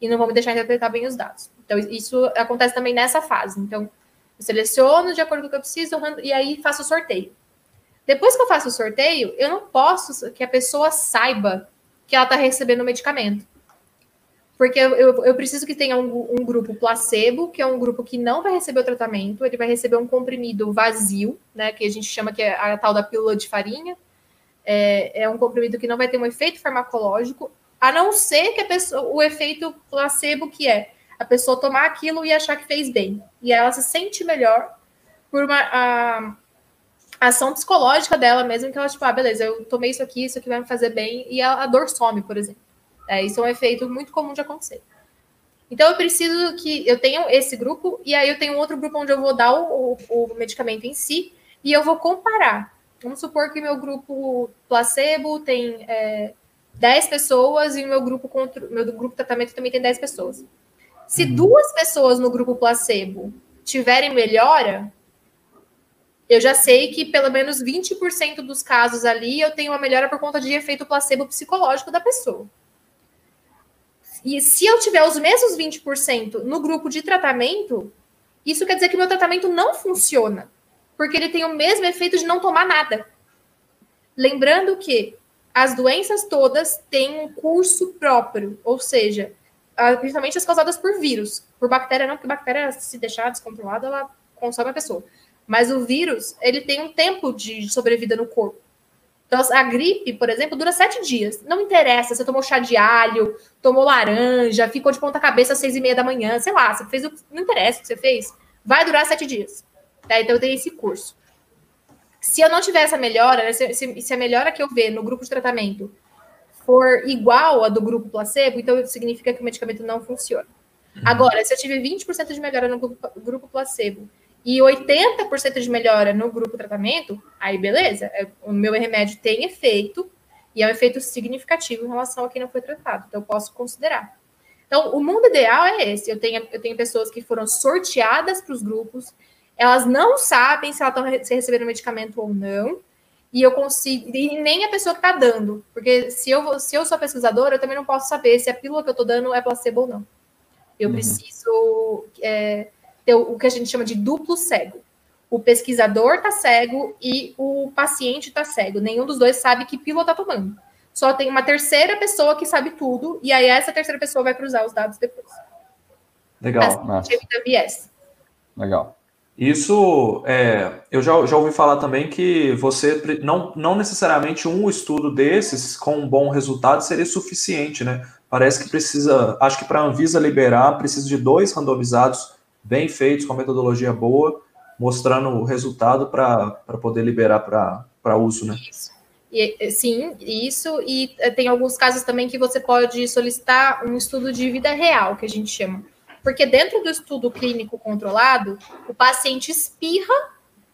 e não vão me deixar interpretar bem os dados. Então, isso acontece também nessa fase. Então, eu seleciono de acordo com o que eu preciso e aí faço o sorteio. Depois que eu faço o sorteio, eu não posso que a pessoa saiba que ela está recebendo o medicamento. Porque eu, eu, preciso que tenha um, um, grupo placebo, que é um grupo que não vai receber o tratamento, ele vai receber um comprimido vazio, né? Que a gente chama que é a tal da pílula de farinha. É, é um comprimido que não vai ter um efeito farmacológico, a não ser que a pessoa, o efeito placebo que é a pessoa tomar aquilo e achar que fez bem. E ela se sente melhor por uma a, ação psicológica dela mesmo, que ela, tipo, ah, beleza, eu tomei isso aqui, isso aqui vai me fazer bem, e a, a dor some, por exemplo. É, isso é um efeito muito comum de acontecer. Então, eu preciso que eu tenha esse grupo, e aí eu tenho outro grupo onde eu vou dar o, o, o medicamento em si, e eu vou comparar. Vamos supor que meu grupo placebo tem é, 10 pessoas e o meu grupo contra, meu grupo tratamento também tem 10 pessoas. Se uhum. duas pessoas no grupo placebo tiverem melhora, eu já sei que pelo menos 20% dos casos ali eu tenho uma melhora por conta de efeito placebo psicológico da pessoa. E se eu tiver os mesmos 20% no grupo de tratamento, isso quer dizer que meu tratamento não funciona, porque ele tem o mesmo efeito de não tomar nada. Lembrando que as doenças todas têm um curso próprio, ou seja, principalmente as causadas por vírus. Por bactéria não, porque bactéria, se deixar descontrolada, ela consome a pessoa. Mas o vírus, ele tem um tempo de sobrevida no corpo. Então, a gripe, por exemplo, dura sete dias. Não interessa, você tomou chá de alho, tomou laranja, ficou de ponta cabeça às seis e meia da manhã, sei lá, você fez o... Não interessa o que você fez. Vai durar sete dias. Tá? Então, tem esse curso. Se eu não tiver essa melhora, né, se, se, a melhora que eu ver no grupo de tratamento for igual a do grupo placebo, então significa que o medicamento não funciona. Uhum. Agora, se eu tiver 20% de melhora no grupo, grupo placebo e 80% de melhora no grupo tratamento, aí beleza, é, o meu remédio tem efeito e é um efeito significativo em relação a quem não foi tratado, então eu posso considerar. Então, o mundo ideal é esse. Eu tenho, eu tenho pessoas que foram sorteadas para os grupos, elas não sabem se elas estão se recebendo medicamento ou não, e eu consigo, e nem a pessoa que está dando, porque se eu, se eu sou pesquisadora, eu também não posso saber se a pílula que eu estou dando é placebo ou não. Eu uhum. preciso é, ter o que a gente chama de duplo cego. O pesquisador está cego e o paciente está cego. Nenhum dos dois sabe que pílula está tomando. Só tem uma terceira pessoa que sabe tudo, e aí essa terceira pessoa vai cruzar os dados depois. Legal. Assim, evita viés. Legal. Isso, é, eu já, já ouvi falar também que você não, não necessariamente um estudo desses com um bom resultado seria suficiente, né? Parece que precisa, acho que para a Anvisa liberar, precisa de dois randomizados bem feitos, com metodologia boa, mostrando o resultado para poder liberar para uso, né? Isso. E, sim, isso. E eh, tem alguns casos também que você pode solicitar um estudo de vida real, que a gente chama porque dentro do estudo clínico controlado, o paciente espirra,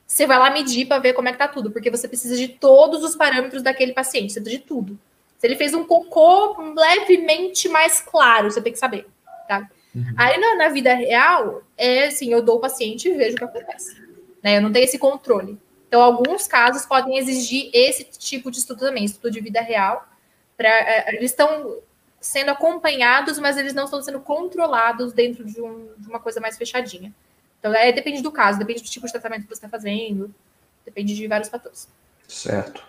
você vai lá medir para ver como é que tá tudo, porque você precisa de todos os parâmetros daquele paciente, você precisa de tudo. Se ele fez um cocô levemente mais claro, você tem que saber, tá? Uhum. Aí na, na, vida real, é assim, eu dou o paciente e vejo o que acontece. Né? Eu não tenho esse controle. Então, alguns casos podem exigir esse tipo de estudo também, estudo de vida real. Pra, é, eles estão sendo acompanhados, mas eles não estão sendo controlados dentro de, um, de uma coisa mais fechadinha. Então, é, depende do caso, depende do tipo de tratamento que você está fazendo, depende de vários fatores. Certo.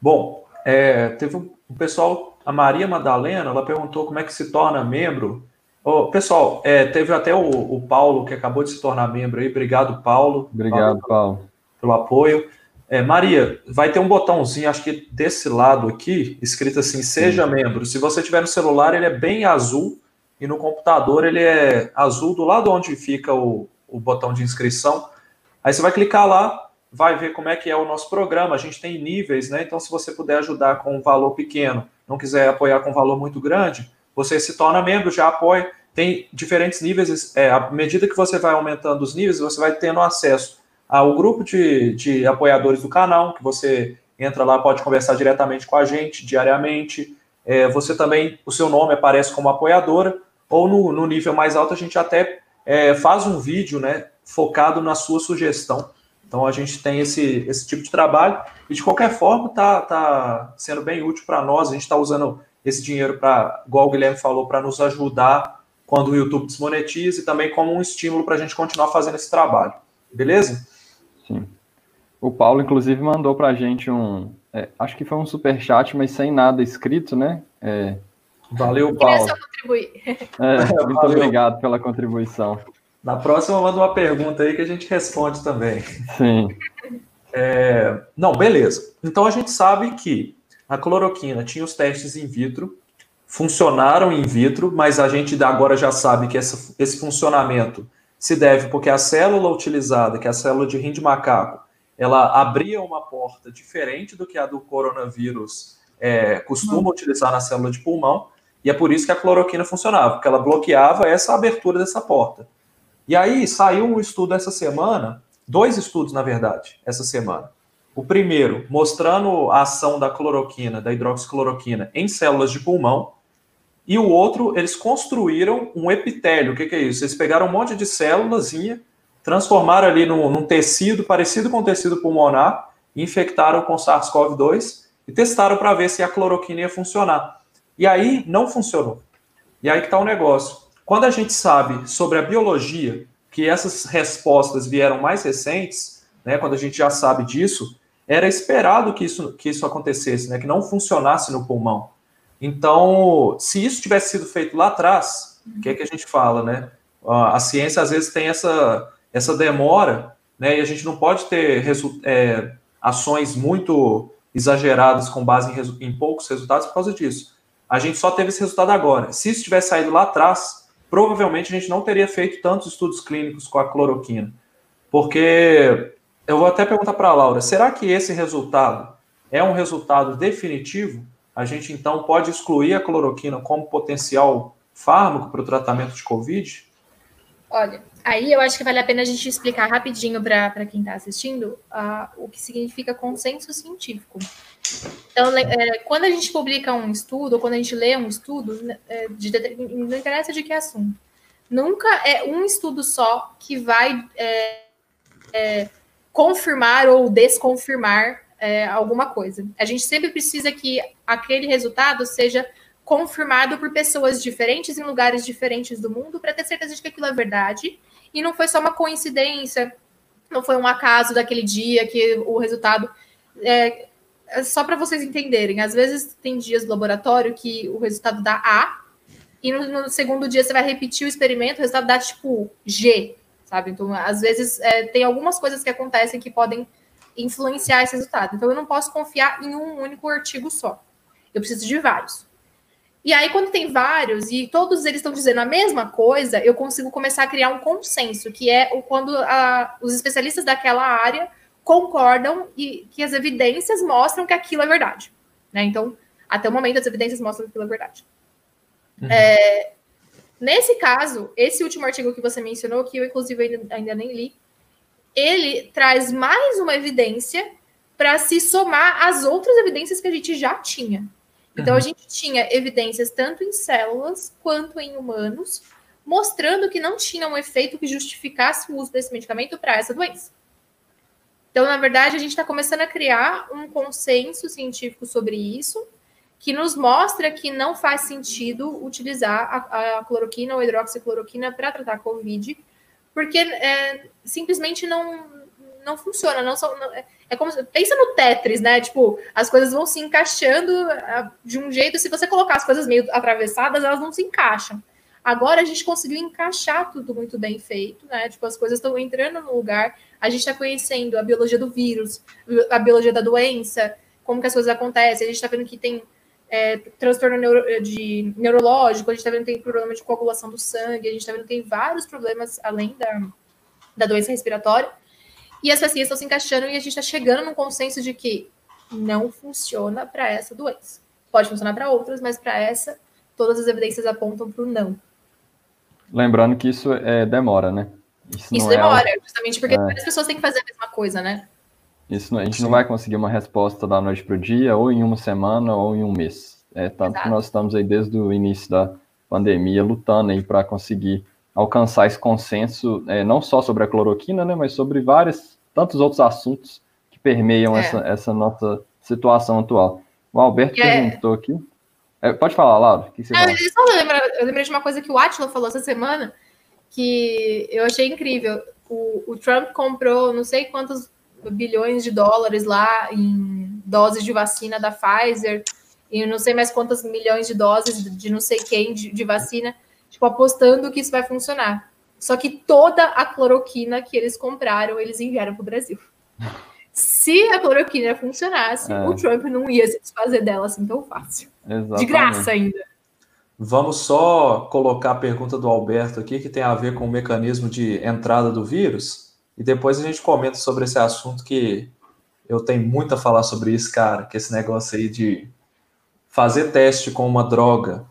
Bom, é, teve um, um, pessoal, a Maria Madalena, ela perguntou como é que se torna membro. Oh, pessoal, é, teve até o, o, Paulo que acabou de se tornar membro aí. Obrigado, Paulo. Obrigado, Paulo. Paulo. Pelo apoio. É, Maria, vai ter um botãozinho, acho que desse lado aqui, escrito assim, seja Sim. membro. Se você tiver no celular, ele é bem azul, e no computador ele é azul do lado onde fica o, o botão de inscrição. Aí você vai clicar lá, vai ver como é que é o nosso programa. A gente tem níveis, né? Então, se você puder ajudar com um valor pequeno, não quiser apoiar com um valor muito grande, você se torna membro, já apoia. Tem diferentes níveis. É, à medida que você vai aumentando os níveis, você vai tendo acesso ao grupo de, de apoiadores do canal, que você entra lá, pode conversar diretamente com a gente diariamente. É, você também, o seu nome aparece como apoiadora, ou no, no nível mais alto, a gente até é, faz um vídeo né, focado na sua sugestão. Então a gente tem esse, esse tipo de trabalho e de qualquer forma está tá sendo bem útil para nós. A gente está usando esse dinheiro para, igual o Guilherme falou, para nos ajudar quando o YouTube desmonetiza e também como um estímulo para a gente continuar fazendo esse trabalho. Beleza? Sim. O Paulo, inclusive, mandou para a gente um. É, acho que foi um super chat, mas sem nada escrito, né? É, Valeu, Paulo. É, *laughs* muito Valeu. obrigado pela contribuição. Na próxima, manda uma pergunta aí que a gente responde também. Sim. É, não, beleza. Então a gente sabe que a cloroquina tinha os testes in vitro, funcionaram in vitro, mas a gente agora já sabe que essa, esse funcionamento se deve porque a célula utilizada, que é a célula de rim de macaco, ela abria uma porta diferente do que a do coronavírus é, costuma uhum. utilizar na célula de pulmão, e é por isso que a cloroquina funcionava, porque ela bloqueava essa abertura dessa porta. E aí saiu um estudo essa semana, dois estudos, na verdade, essa semana. O primeiro, mostrando a ação da cloroquina, da hidroxicloroquina, em células de pulmão, e o outro, eles construíram um epitélio. O que, que é isso? Eles pegaram um monte de células, transformaram ali num, num tecido parecido com tecido pulmonar, infectaram com SARS-CoV-2 e testaram para ver se a cloroquina ia funcionar. E aí não funcionou. E aí que está o negócio. Quando a gente sabe sobre a biologia, que essas respostas vieram mais recentes, né, quando a gente já sabe disso, era esperado que isso, que isso acontecesse, né, que não funcionasse no pulmão. Então, se isso tivesse sido feito lá atrás, o que é que a gente fala, né? A ciência às vezes tem essa, essa demora, né? E a gente não pode ter é, ações muito exageradas com base em, em, poucos resultados por causa disso. A gente só teve esse resultado agora. Se isso tivesse saído lá atrás, provavelmente a gente não teria feito tantos estudos clínicos com a cloroquina. Porque eu vou até perguntar para a Laura: será que esse resultado é um resultado definitivo? a gente então pode excluir a cloroquina como potencial fármaco para o tratamento de Covid? Olha, aí eu acho que vale a pena a gente explicar rapidinho para quem está assistindo uh, o que significa consenso científico. Então, é, quando a gente publica um estudo, ou quando a gente lê um estudo, né, é, de, não interessa de que assunto, nunca é um estudo só que vai é, é confirmar ou desconfirmar é, alguma coisa. A gente sempre precisa que aquele resultado seja confirmado por pessoas diferentes em lugares diferentes do mundo para ter certeza de que aquilo é verdade e não foi só uma coincidência, não foi um acaso daquele dia que o resultado é, é só para vocês entenderem. Às vezes tem dias do laboratório que o resultado dá A e no, no segundo dia você vai repetir o experimento, o resultado dá tipo G, sabe? Então, às vezes, é, tem algumas coisas que acontecem que podem influenciar esse resultado. Então, eu não posso confiar em um único artigo só. Eu preciso de vários. E aí, quando tem vários e todos eles estão dizendo a mesma coisa, eu consigo começar a criar um consenso, que é quando a, os especialistas daquela área concordam e que as evidências mostram que aquilo é verdade. Né? Então, até o momento, as evidências mostram que aquilo é verdade. Uhum. É, nesse caso, esse último artigo que você mencionou, que eu, inclusive, ainda, ainda nem li, ele traz mais uma evidência para se somar às outras evidências que a gente já tinha. Então, uhum. a gente tinha evidências tanto em células quanto em humanos, mostrando que não tinha um efeito que justificasse o uso desse medicamento para essa doença. Então, na verdade, a gente está começando a criar um consenso científico sobre isso, que nos mostra que não faz sentido utilizar a, a cloroquina ou hidroxicloroquina para tratar Covid, porque é, simplesmente não, não funciona. Não, não, é, é como pensa no Tetris, né? Tipo, as coisas vão se encaixando de um jeito. Se você colocar as coisas meio atravessadas, elas não se encaixam. Agora a gente conseguiu encaixar tudo muito bem feito, né? Tipo, as coisas estão entrando no lugar. A gente está conhecendo a biologia do vírus, a biologia da doença, como que as coisas acontecem. A gente está vendo que tem é, transtorno neuro, de, neurológico, a gente está vendo que tem problema de coagulação do sangue, a gente está vendo que tem vários problemas além da, da doença respiratória. E as vacinas estão se encaixando e a gente está chegando num consenso de que não funciona para essa doença. Pode funcionar para outras, mas para essa, todas as evidências apontam para o não. Lembrando que isso é, demora, né? Isso, isso demora, é justamente porque é. várias pessoas têm que fazer a mesma coisa, né? Isso, a gente Sim. não vai conseguir uma resposta da noite para o dia, ou em uma semana, ou em um mês. É, tanto Exato. que nós estamos aí desde o início da pandemia lutando aí para conseguir alcançar esse consenso, é, não só sobre a cloroquina, né, mas sobre vários, tantos outros assuntos que permeiam é. essa, essa nossa situação atual. O Alberto é. perguntou aqui. É, pode falar, Laura. O que você é, eu, só lembra, eu lembrei de uma coisa que o Atila falou essa semana, que eu achei incrível. O, o Trump comprou não sei quantos bilhões de dólares lá em doses de vacina da Pfizer e não sei mais quantas milhões de doses de não sei quem de, de vacina tipo, apostando que isso vai funcionar. Só que toda a cloroquina que eles compraram, eles enviaram para o Brasil. Se a cloroquina funcionasse, é. o Trump não ia se desfazer dela assim tão fácil. Exatamente. De graça ainda. Vamos só colocar a pergunta do Alberto aqui, que tem a ver com o mecanismo de entrada do vírus, e depois a gente comenta sobre esse assunto que eu tenho muito a falar sobre isso, cara, que esse negócio aí de fazer teste com uma droga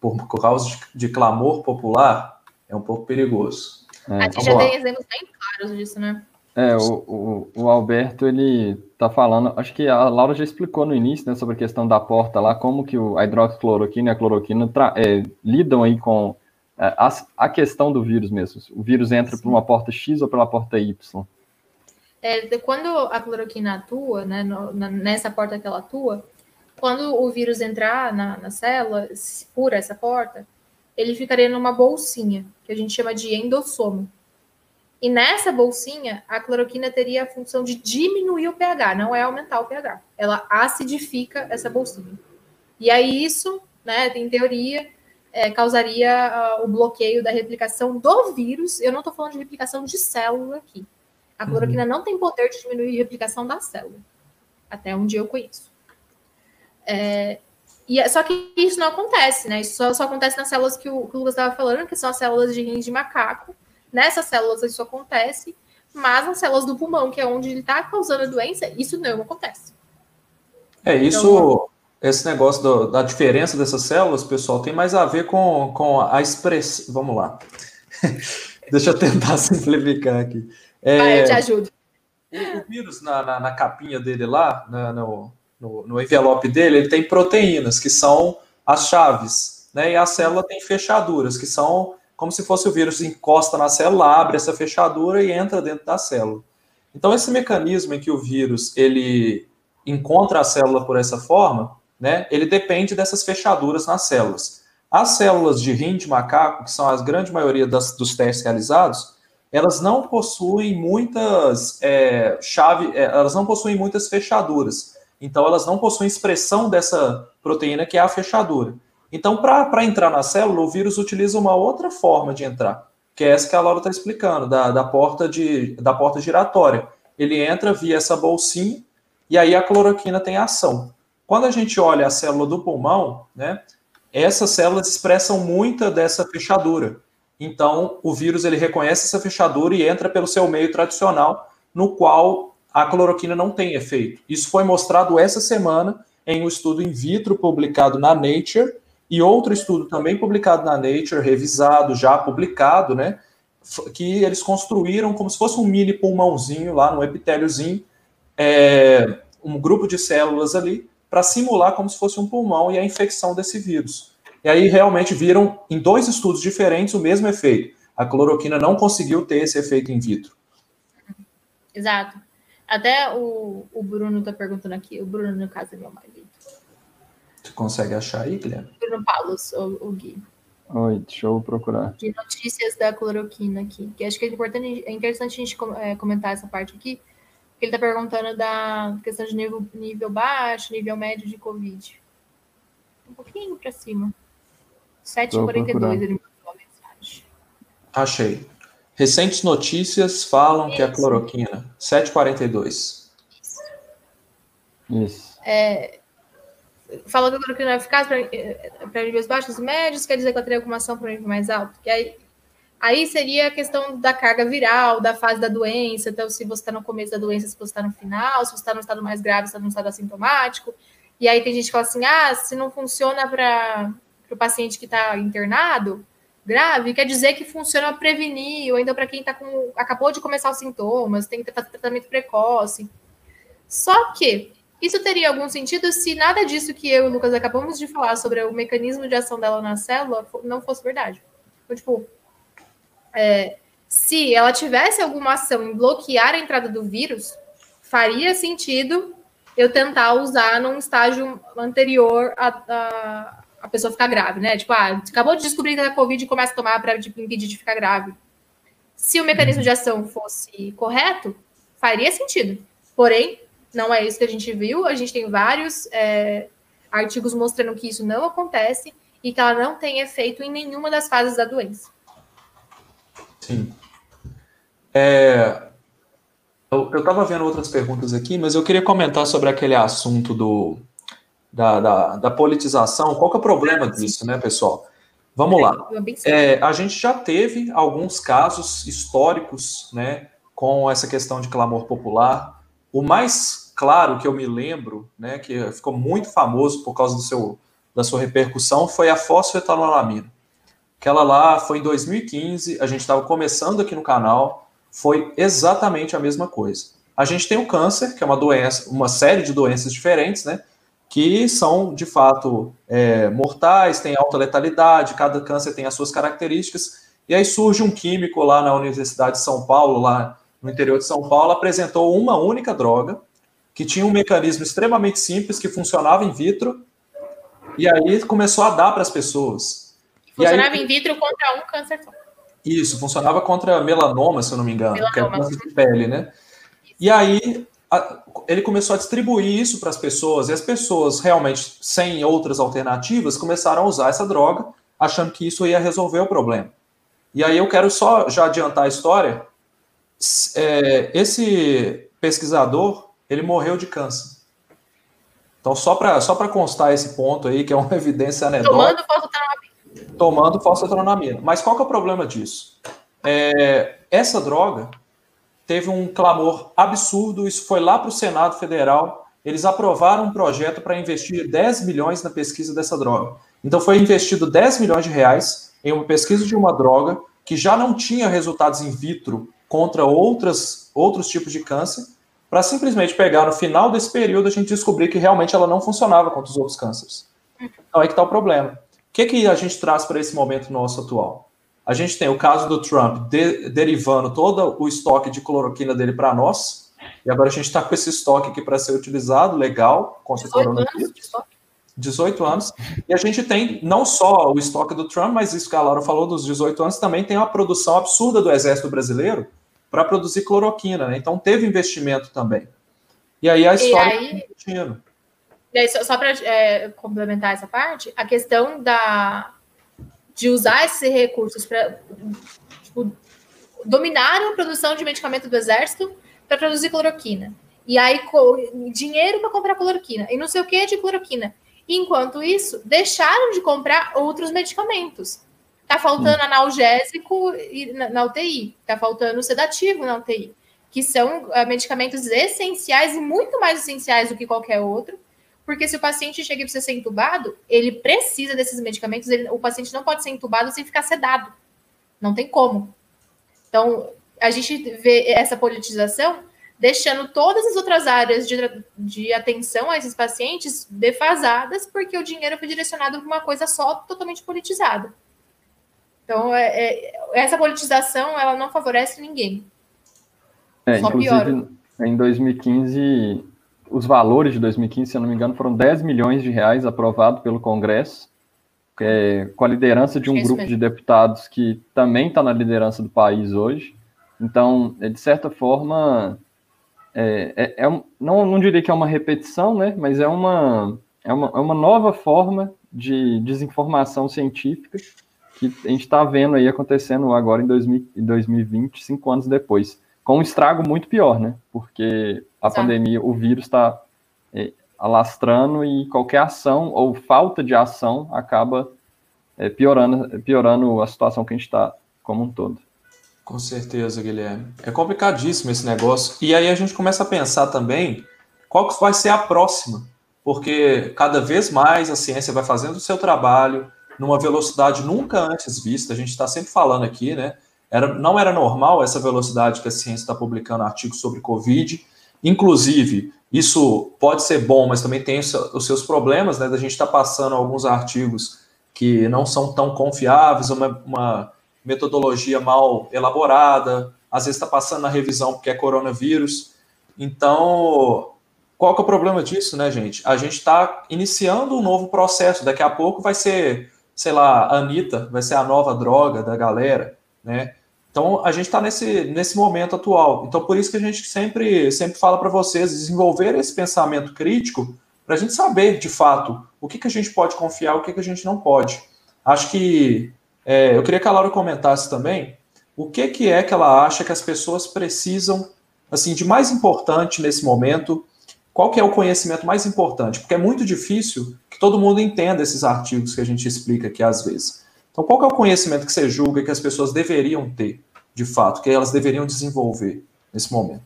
por, causa de, de, clamor popular, é um pouco perigoso. É, a gente já lá. tem exemplos bem claros disso, né? É, o, o, o, Alberto, ele tá falando, acho que a Laura já explicou no início, né, sobre a questão da porta lá, como que o, a hidroxicloroquina e a cloroquina é, lidam aí com a, a, questão do vírus mesmo. O vírus entra Sim. por uma porta X ou pela porta Y? É, quando a cloroquina atua, né, no, na, nessa porta que ela atua, quando o vírus entrar na, na célula, por essa porta, ele ficaria numa bolsinha, que a gente chama de endossomo. E nessa bolsinha, a cloroquina teria a função de diminuir o pH, não é aumentar o pH. Ela acidifica essa bolsinha. E aí isso, né, em teoria, é, causaria uh, o bloqueio da replicação do vírus. Eu não estou falando de replicação de célula aqui. A cloroquina uhum. não tem poder de diminuir a replicação da célula. Até onde eu conheço. É, e, é, só que isso não acontece, né? Isso só, só acontece nas células que o, que o Lucas estava falando, que são as células de rins de macaco. Nessas células isso acontece, mas nas células do pulmão, que é onde ele está causando a doença, isso não acontece. É, isso, então, esse negócio do, da diferença dessas células, pessoal, tem mais a ver com, com a expressão. Vamos lá. *laughs* Deixa eu tentar *laughs* simplificar aqui. É, Vai, eu te ajudo. O, vírus, na, na, na, capinha dele lá, na, no, no, no envelope dele, ele tem proteínas, que são as chaves, né? E a célula tem fechaduras, que são como se fosse o vírus encosta na célula, abre essa fechadura e entra dentro da célula. Então, esse mecanismo em que o vírus ele encontra a célula por essa forma, né, ele depende dessas fechaduras nas células. As células de rim de macaco, que são a grande maioria das, dos testes realizados, elas não possuem muitas é, chave, é, elas não possuem muitas fechaduras. Então, elas não possuem expressão dessa proteína que é a fechadura. Então, para entrar na célula, o vírus utiliza uma outra forma de entrar. que é essa que a Laura está explicando, da, da, porta de, da porta giratória. Ele entra via essa bolsinha e aí a cloroquina tem ação. Quando a gente olha a célula do pulmão, né, essas células expressam muita dessa fechadura. Então, o vírus ele reconhece essa fechadura e entra pelo seu meio tradicional, no qual a cloroquina não tem efeito. Isso foi mostrado essa semana em um estudo in vitro publicado na Nature e outro estudo também publicado na Nature, revisado, já publicado, né? Que eles construíram como se fosse um mini pulmãozinho lá, um epitéliozinho, é, um grupo de células ali, para simular como se fosse um pulmão e a infecção desse vírus. E aí realmente viram em dois estudos diferentes o mesmo efeito. A cloroquina não conseguiu ter esse efeito in vitro. Exato. Até o, o Bruno está perguntando aqui, o Bruno, no caso, é meu marido. Você consegue achar aí, Guilherme? Bruno Paulos, o, o Gui. Oi, deixa eu procurar. De notícias da cloroquina aqui. Que acho que é importante, é interessante a gente é, comentar essa parte aqui. Ele está perguntando da questão de nível, nível baixo, nível médio de Covid. Um pouquinho para cima. 7h42 ele mandou a mensagem. Achei. Recentes notícias falam Isso. que a cloroquina. 7h42. Isso. Isso. É, falou que a cloroquina é eficaz para níveis baixos e médios, quer dizer que ela teria alguma ação para um nível mais alto? Que aí, aí seria a questão da carga viral, da fase da doença, então se você está no começo da doença, se você está no final, se você está no estado mais grave, se está no estado assintomático. E aí tem gente que fala assim, ah, se não funciona para o paciente que está internado, grave, quer dizer que funciona para prevenir, ou ainda para quem tá com, acabou de começar os sintomas, tem que ter tratamento precoce. Só que isso teria algum sentido se nada disso que eu e o Lucas acabamos de falar sobre o mecanismo de ação dela na célula não fosse verdade. Então, tipo, é, se ela tivesse alguma ação em bloquear a entrada do vírus, faria sentido eu tentar usar num estágio anterior a, a, a pessoa ficar grave, né? Tipo, ah, acabou de descobrir que é Covid e começa a tomar para tipo, impedir de ficar grave. Se o mecanismo de ação fosse correto, faria sentido. Porém, não é isso que a gente viu. A gente tem vários é, artigos mostrando que isso não acontece e que ela não tem efeito em nenhuma das fases da doença. Sim. É, eu estava vendo outras perguntas aqui, mas eu queria comentar sobre aquele assunto do, da, da, da politização. Qual que é o problema disso, né, pessoal? Vamos lá. É, a gente já teve alguns casos históricos, né, com essa questão de clamor popular. O mais claro que eu me lembro, né, que ficou muito famoso por causa do seu, da sua repercussão, foi a fosfetanolamina. Aquela lá foi em 2015, a gente estava começando aqui no canal, foi exatamente a mesma coisa. A gente tem o câncer, que é uma doença, uma série de doenças diferentes, né? Que são de fato é, mortais, têm alta letalidade, cada câncer tem as suas características. E aí surge um químico lá na Universidade de São Paulo, lá no interior de São Paulo, apresentou uma única droga que tinha um mecanismo extremamente simples que funcionava in vitro. E aí começou a dar para as pessoas. Funcionava aí, in vitro contra um câncer só. Isso, funcionava contra melanoma, se eu não me engano, melanoma. que é câncer de pele, né? E aí a, ele começou a distribuir isso para as pessoas, e as pessoas realmente, sem outras alternativas, começaram a usar essa droga, achando que isso ia resolver o problema. E aí eu quero só já adiantar a história. É, esse pesquisador, ele morreu de câncer. Então, só para só constar esse ponto aí, que é uma *laughs* evidência anedótica. Tomando tomando fosfetronamina. Mas qual que é o problema disso? É, essa droga teve um clamor absurdo, isso foi lá para o Senado Federal, eles aprovaram um projeto para investir 10 milhões na pesquisa dessa droga. Então foi investido 10 milhões de reais em uma pesquisa de uma droga que já não tinha resultados in vitro contra outras, outros tipos de câncer, para simplesmente pegar no final desse período a gente descobrir que realmente ela não funcionava contra os outros cânceres. Então aí que está o problema. O que, que a gente traz para esse momento nosso atual? A gente tem o caso do Trump de, derivando todo o estoque de cloroquina dele para nós, e agora a gente está com esse estoque aqui para ser utilizado, legal, contra o coronavírus. 18 anos. E a gente tem não só o estoque do Trump, mas isso que a Laura falou dos 18 anos, também tem uma produção absurda do Exército Brasileiro para produzir cloroquina, né? Então teve investimento também. E aí a história e aí, daí, só, só para é, complementar essa parte, a questão da, de usar esses recursos para tipo, dominaram a produção de medicamento do exército para produzir cloroquina. E aí, dinheiro para comprar cloroquina. E não sei o que de cloroquina. Enquanto isso, deixaram de comprar outros medicamentos. Tá faltando analgésico na UTI, tá faltando sedativo na UTI, que são uh, medicamentos essenciais e muito mais essenciais do que qualquer outro, porque se o paciente chega e precisa ser entubado, ele precisa desses medicamentos, ele, o paciente não pode ser entubado sem ficar sedado. Não tem como. Então, a gente vê essa politização deixando todas as outras áreas de, de atenção a esses pacientes defasadas, porque o dinheiro foi direcionado para uma coisa só totalmente politizada. Então, é, é, essa politização, ela não favorece ninguém. É, Só piora. em 2015, os valores de 2015, se eu não me engano, foram 10 milhões de reais aprovados pelo Congresso, é, com a liderança de um grupo de deputados que também está na liderança do país hoje. Então, é, de certa forma, é, é, é não, não diria que é uma repetição, né, mas é uma, é uma, é uma nova forma de desinformação científica que a gente está vendo aí acontecendo agora em 2000, 2020, cinco anos depois, com um estrago muito pior, né? Porque a Exato. pandemia, o vírus está é, alastrando e qualquer ação ou falta de ação acaba é, piorando, piorando a situação que a gente está como um todo. Com certeza, Guilherme. É complicadíssimo esse negócio. E aí a gente começa a pensar também qual que vai ser a próxima, porque cada vez mais a ciência vai fazendo o seu trabalho, numa velocidade nunca antes vista. A gente está sempre falando aqui, né? Era, não era normal essa velocidade que a ciência está publicando artigos sobre Covid. Inclusive, isso pode ser bom, mas também tem os seus problemas, né? Da gente estar tá passando alguns artigos que não são tão confiáveis, uma, uma metodologia mal elaborada, às vezes está passando na revisão porque é coronavírus. Então, qual que é o problema disso, né, gente? A gente está iniciando um novo processo. Daqui a pouco vai ser sei lá, a Anitta vai ser a nova droga da galera, né? Então a gente está nesse, nesse momento atual. Então por isso que a gente sempre, sempre fala para vocês desenvolver esse pensamento crítico para a gente saber de fato o que, que a gente pode confiar, o que, que a gente não pode. Acho que é, eu queria que a Laura comentasse também o que, que é que ela acha que as pessoas precisam assim de mais importante nesse momento qual que é o conhecimento mais importante? Porque é muito difícil que todo mundo entenda esses artigos que a gente explica aqui às vezes. Então, qual é o conhecimento que você julga que as pessoas deveriam ter, de fato, que elas deveriam desenvolver nesse momento?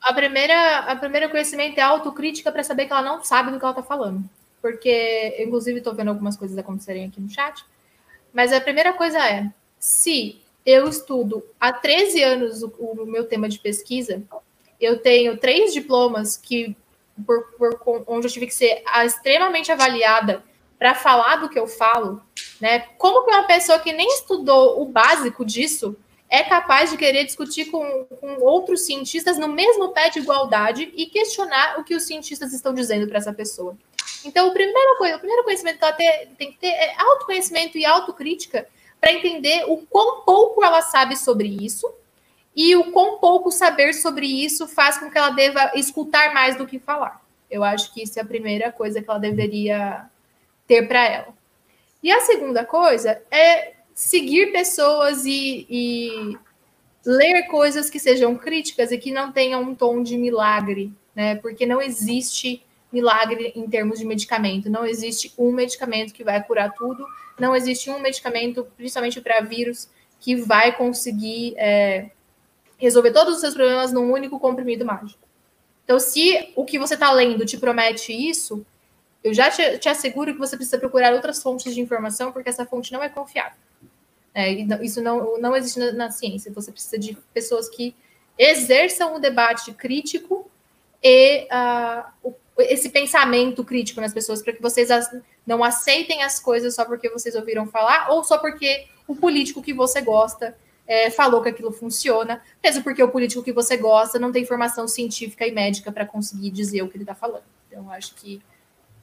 A primeira, a primeira conhecimento é autocrítica para saber que ela não sabe do que ela está falando. Porque, inclusive, estou vendo algumas coisas acontecerem aqui no chat. Mas a primeira coisa é: se eu estudo há 13 anos o, o meu tema de pesquisa, eu tenho três diplomas que por, por, onde eu tive que ser extremamente avaliada para falar do que eu falo, né? Como que uma pessoa que nem estudou o básico disso é capaz de querer discutir com, com outros cientistas no mesmo pé de igualdade e questionar o que os cientistas estão dizendo para essa pessoa? Então, a primeira coisa, o primeiro conhecimento que ela ter, tem que ter é autoconhecimento e autocrítica para entender o quão pouco ela sabe sobre isso e o quão pouco saber sobre isso faz com que ela deva escutar mais do que falar. Eu acho que isso é a primeira coisa que ela deveria ter para ela. E a segunda coisa é seguir pessoas e, e, ler coisas que sejam críticas e que não tenham um tom de milagre, né? Porque não existe milagre em termos de medicamento. Não existe um medicamento que vai curar tudo. Não existe um medicamento, principalmente para vírus, que vai conseguir é, resolver todos os seus problemas num único comprimido mágico. Então, se o que você está lendo te promete isso, eu já te, te, asseguro que você precisa procurar outras fontes de informação, porque essa fonte não é confiável. É, isso não, não existe na, na, ciência. Você precisa de pessoas que exerçam o debate crítico e uh, esse pensamento crítico nas pessoas, para que vocês as, não aceitem as coisas só porque vocês ouviram falar ou só porque o político que você gosta é, falou que aquilo funciona, mesmo porque o político que você gosta não tem formação científica e médica para conseguir dizer o que ele está falando. Então, acho que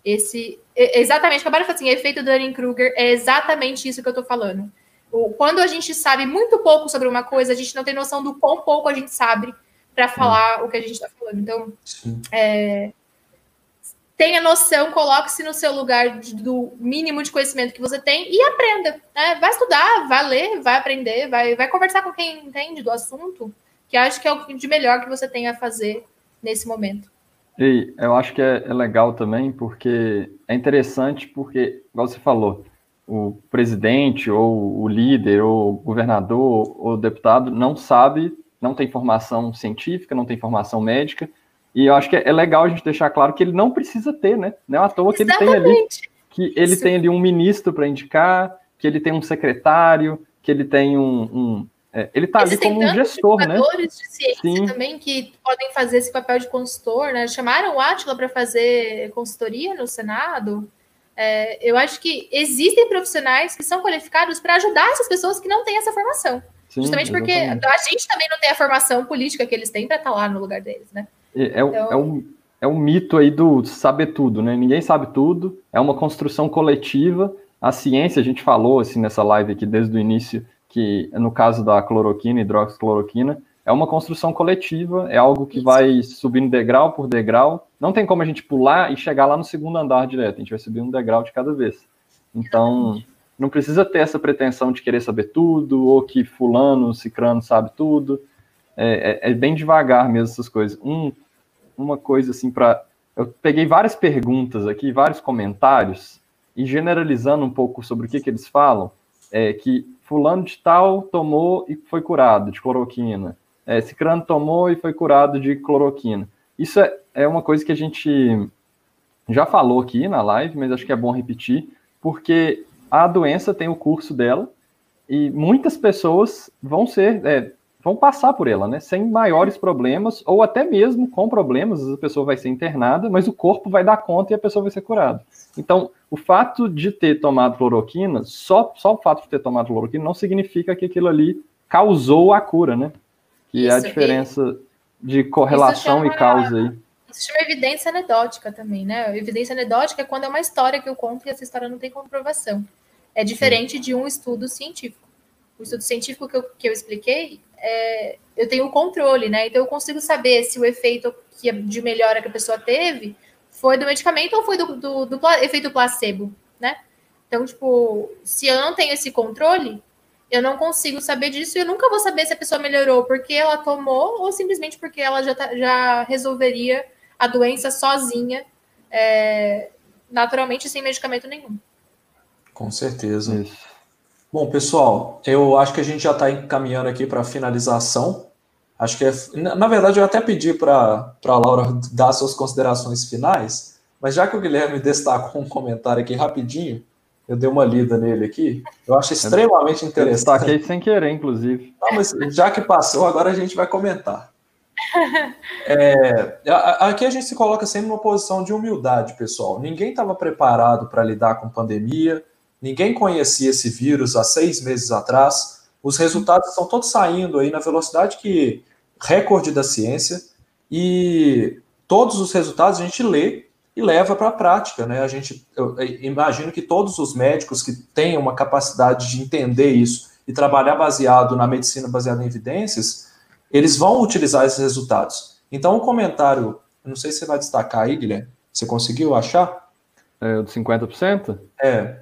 esse. Exatamente, acabaram de falar assim, efeito Dunning-Kruger é exatamente isso que eu estou falando. Quando a gente sabe muito pouco sobre uma coisa, a gente não tem noção do quão pouco a gente sabe para falar o que a gente está falando. Então, é, tenha noção, coloque-se no seu lugar de, do mínimo de conhecimento que você tem e aprenda. Né? Vai estudar, vai ler, vai aprender, vai, vai conversar com quem entende do assunto, que acho que é o de melhor que você tem a fazer nesse momento. E eu acho que é, é legal também, porque é interessante, porque, igual você falou, o presidente, ou o líder, ou o governador, ou o deputado não sabe, não tem formação científica, não tem formação médica, e eu acho que é legal a gente deixar claro que ele não precisa ter, né? Não é à toa que Exatamente. ele tem ali que ele Isso. tem ali um ministro para indicar, que ele tem um secretário, que ele tem um, um é, ele está ali como um gestor, né? de ciência Sim. também que podem fazer esse papel de consultor, né? Chamaram o Átila para fazer consultoria no Senado. É, eu acho que existem profissionais que são qualificados para ajudar essas pessoas que não têm essa formação. Sim, Justamente porque exatamente. a gente também não tem a formação política que eles têm para estar tá lá no lugar deles, né? É, é, então... é, um, é um mito aí do saber tudo, né? Ninguém sabe tudo, é uma construção coletiva. A ciência, a gente falou assim nessa live aqui desde o início, que no caso da cloroquina, hidroxicloroquina, é uma construção coletiva, é algo que Isso. vai subindo degrau por degrau. Não tem como a gente pular e chegar lá no segundo andar direto, a gente vai subir um degrau de cada vez. Então, não precisa ter essa pretensão de querer saber tudo, ou que fulano, cicrano sabe tudo. É, é, é bem devagar mesmo essas coisas. Um, uma coisa assim para. Eu peguei várias perguntas aqui, vários comentários, e generalizando um pouco sobre o que, que eles falam, é que fulano de tal tomou e foi curado de cloroquina. É, Cicrano tomou e foi curado de cloroquina. Isso é, é uma coisa que a gente já falou aqui na live, mas acho que é bom repetir, porque a doença tem o curso dela e muitas pessoas vão ser, é, vão passar por ela, né? Sem maiores problemas, ou até mesmo com problemas, a pessoa vai ser internada, mas o corpo vai dar conta e a pessoa vai ser curada. Então, o fato de ter tomado cloroquina, só, só o fato de ter tomado cloroquina não significa que aquilo ali causou a cura, né? Que Isso, é a diferença e... de correlação chama, e causa aí. Isso chama evidência anedótica também, né? Evidência anedótica é quando é uma história que eu conto e essa história não tem comprovação. É diferente Sim. de um estudo científico. O estudo científico que eu, que eu expliquei é, eu tenho o controle, né? Então eu consigo saber se o efeito que, de melhora que a pessoa teve foi do medicamento ou foi do, do, do efeito placebo, né? Então, tipo, se eu não tenho esse controle, eu não consigo saber disso e eu nunca vou saber se a pessoa melhorou porque ela tomou ou simplesmente porque ela já, tá, já resolveria a doença sozinha, é, naturalmente, sem medicamento nenhum. Com certeza. Isso. Bom, pessoal, eu acho que a gente já está encaminhando aqui para a finalização. Acho que é, na verdade eu até pedi para a Laura dar suas considerações finais, mas já que o Guilherme destacou um comentário aqui rapidinho, eu dei uma lida nele aqui, eu acho extremamente interessante. Eu destaquei sem querer, inclusive. Não, mas já que passou, agora a gente vai comentar. *laughs* É, aqui a gente se coloca sempre numa posição de humildade, pessoal. Ninguém estava preparado para lidar com pandemia, Ninguém conhecia esse vírus há seis meses atrás. Os resultados estão todos saindo aí na velocidade que recorde da ciência e todos os resultados a gente lê e leva para a prática, né? A gente eu, eu imagino que todos os médicos que tenham uma capacidade de entender isso e trabalhar baseado na medicina baseada em evidências, eles vão utilizar esses resultados. Então, o um comentário, não sei se você vai destacar aí, Guilherme, você conseguiu achar? É, de 50%? É,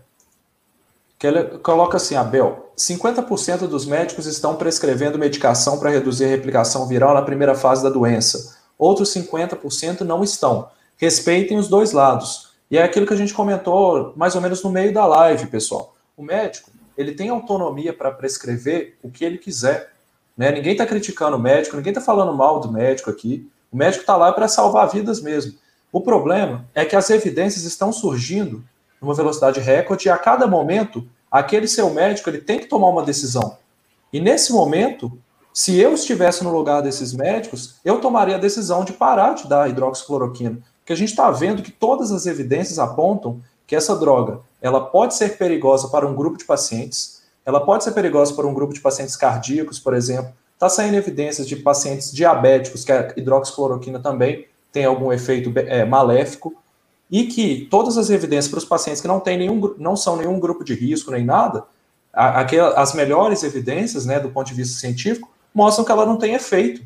que ele coloca assim, Abel, 50% dos médicos estão prescrevendo medicação para reduzir a replicação viral na primeira fase da doença. Outros 50% não estão. Respeitem os dois lados. E é aquilo que a gente comentou mais ou menos no meio da live, pessoal. O médico, ele tem autonomia para prescrever o que ele quiser. Né? Ninguém está criticando o médico, ninguém está falando mal do médico aqui. O médico está lá para salvar vidas mesmo. O problema é que as evidências estão surgindo numa velocidade recorde, e a cada momento, aquele seu médico ele tem que tomar uma decisão. E nesse momento, se eu estivesse no lugar desses médicos, eu tomaria a decisão de parar de dar hidroxicloroquina. Porque a gente está vendo que todas as evidências apontam que essa droga ela pode ser perigosa para um grupo de pacientes, ela pode ser perigosa para um grupo de pacientes cardíacos, por exemplo. Está saindo evidências de pacientes diabéticos que a hidroxicloroquina também tem algum efeito é, maléfico e que todas as evidências para os pacientes que não, tem nenhum, não são nenhum grupo de risco nem nada, as melhores evidências, né, do ponto de vista científico, mostram que ela não tem efeito.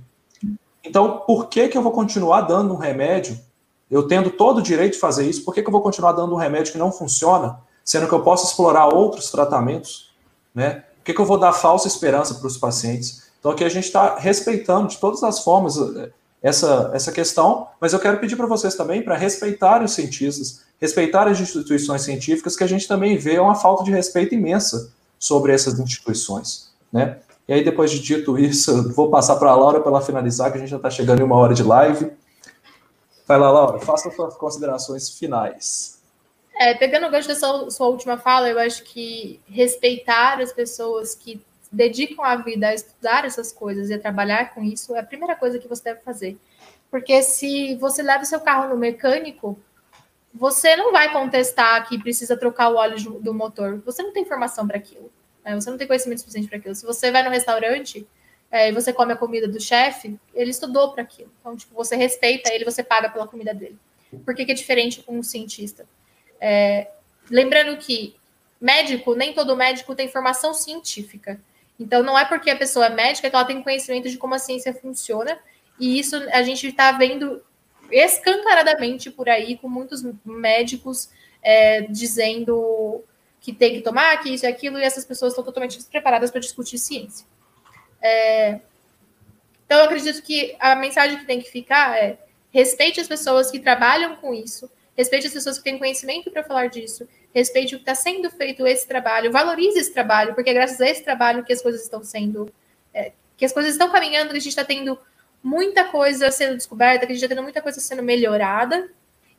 Então, por que, que eu vou continuar dando um remédio eu tendo todo o direito de fazer isso, por que, que eu vou continuar dando um remédio que não funciona, sendo que eu posso explorar outros tratamentos? Né? Por que, que eu vou dar falsa esperança para os pacientes? Então aqui a gente está respeitando de todas as formas eh, essa, essa questão, mas eu quero pedir para vocês também para respeitar os cientistas, respeitar as instituições científicas, que a gente também vê uma falta de respeito imensa sobre essas instituições. Né? E aí, depois de dito isso, *laughs* vou passar para a Laura para ela finalizar, que a gente já está chegando em uma hora de live. Vai lá, Laura, faça suas considerações finais. É, pegando o gancho dessa sua última fala, eu acho que respeitar as pessoas que dedicam a vida a estudar essas coisas e a trabalhar com isso é a primeira coisa que você deve fazer. Porque se você leva seu carro no mecânico, você não vai contestar que precisa trocar o óleo do motor. Você não tem informação para aquilo. Né? Você não tem conhecimento suficiente para aquilo. Se você vai no restaurante é, e você come a comida do chefe, ele estudou para aquilo. Então, tipo, você respeita ele, você paga pela comida dele. Por que, que é diferente com um cientista? É, lembrando que médico, nem todo médico tem formação científica. Então, não é porque a pessoa é médica que ela tem conhecimento de como a ciência funciona. E isso a gente está vendo escancaradamente por aí, com muitos médicos é, dizendo que tem que tomar, que isso e aquilo, e essas pessoas estão totalmente despreparadas para discutir ciência. É... Então, eu acredito que a mensagem que tem que ficar é respeite as pessoas que trabalham com isso, respeite as pessoas que têm conhecimento para falar disso, respeite o que está sendo feito esse trabalho, valorize esse trabalho, porque é graças a esse trabalho que as coisas estão sendo, é, que as coisas estão caminhando, que a gente está tendo muita coisa sendo descoberta, que a gente está tendo muita coisa sendo melhorada,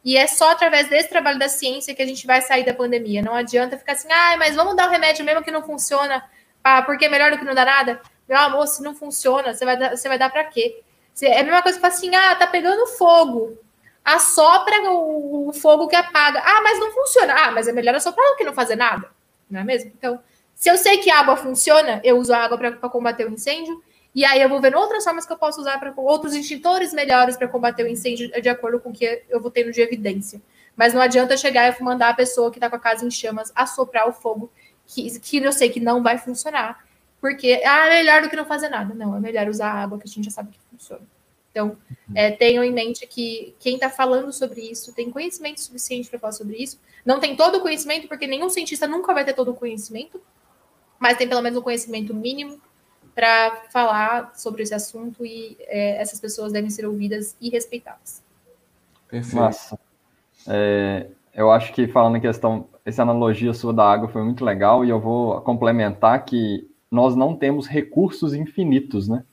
e é só através desse trabalho da ciência que a gente vai sair da pandemia. Não adianta ficar assim, ah, mas vamos dar o um remédio mesmo que não funciona, ah, porque é melhor do que não dar nada. Meu amor, se não funciona, você vai dar, você vai dar para quê? É a mesma coisa que assim, ah, tá pegando fogo. Assopra o, o fogo que apaga. Ah, mas não funciona. Ah, mas é melhor assoprar do que não fazer nada. Não é mesmo? Então, se eu sei que a água funciona, eu uso a água para combater o incêndio. E aí eu vou vendo outras formas que eu posso usar para outros extintores melhores para combater o incêndio de acordo com o que eu vou tendo de evidência. Mas não adianta chegar e mandar a pessoa que está com a casa em chamas assoprar o fogo, que, que eu sei que não vai funcionar. Porque ah, é melhor do que não fazer nada. Não, é melhor usar a água que a gente já sabe que funciona. Então, é, tenham em mente que quem está falando sobre isso tem conhecimento suficiente para falar sobre isso. Não tem todo o conhecimento, porque nenhum cientista nunca vai ter todo o conhecimento, mas tem pelo menos um conhecimento mínimo para falar sobre esse assunto e é, essas pessoas devem ser ouvidas e respeitadas. Perfeito. Massa. É, eu acho que falando em questão, essa analogia sua da água foi muito legal e eu vou complementar que nós não temos recursos infinitos, né?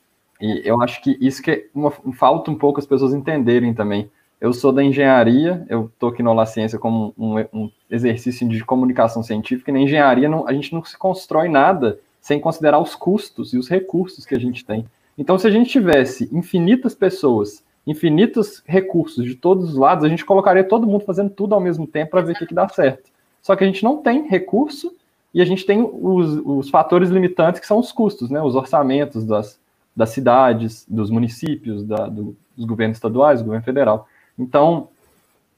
E eu acho que isso que é uma, falta um pouco as pessoas entenderem também. Eu sou da engenharia, eu estou aqui no Olá Ciência como um, um, exercício de comunicação científica, e na engenharia não, a gente não se constrói nada sem considerar os custos e os recursos que a gente tem. Então, se a gente tivesse infinitas pessoas, infinitos recursos de todos os lados, a gente colocaria todo mundo fazendo tudo ao mesmo tempo para ver o que, que dá certo. Só que a gente não tem recurso e a gente tem os, os fatores limitantes que são os custos, né? Os orçamentos das, das cidades, dos municípios, da, do, dos governos estaduais, do governo federal. Então,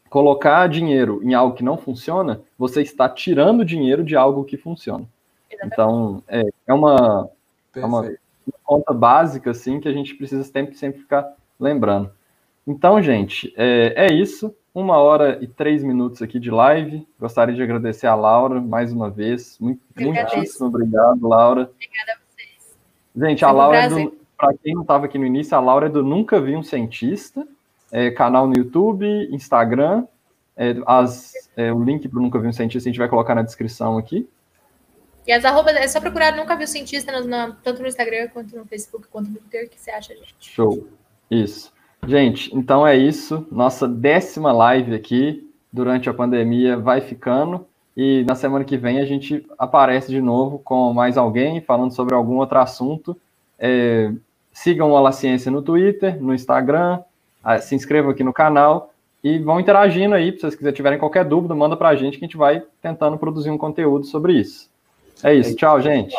colocar dinheiro em algo que não funciona, você está tirando dinheiro de algo que funciona. Então, é, é, uma, é uma conta básica, assim, que a gente precisa sempre, sempre ficar lembrando. Então, gente, é, é isso. Uma hora e três minutos aqui de live. Gostaria de agradecer a Laura mais uma vez. Muito, muitíssimo obrigado, Laura. Obrigada a vocês. Gente, Foi a Laura, um para quem não estava aqui no início, a Laura é do Nunca Vi um Cientista, é, canal no YouTube, Instagram. É, as, é, o link para o Nunca Vi um Cientista a gente vai colocar na descrição aqui. E as arrobas, é só procurar Nunca Viu Cientista, no, no, tanto no Instagram, quanto no Facebook, quanto no Twitter, que você acha, gente. Show. Isso. Gente, então é isso. Nossa décima live aqui durante a pandemia vai ficando. E na semana que vem a gente aparece de novo com mais alguém falando sobre algum outro assunto. É, sigam o Ala Ciência no Twitter, no Instagram, ah, se inscrevam aqui no canal e vão interagindo aí. Se vocês quiserem tiverem qualquer dúvida, manda para a gente que a gente vai tentando produzir um conteúdo sobre isso. É isso. Tchau, gente.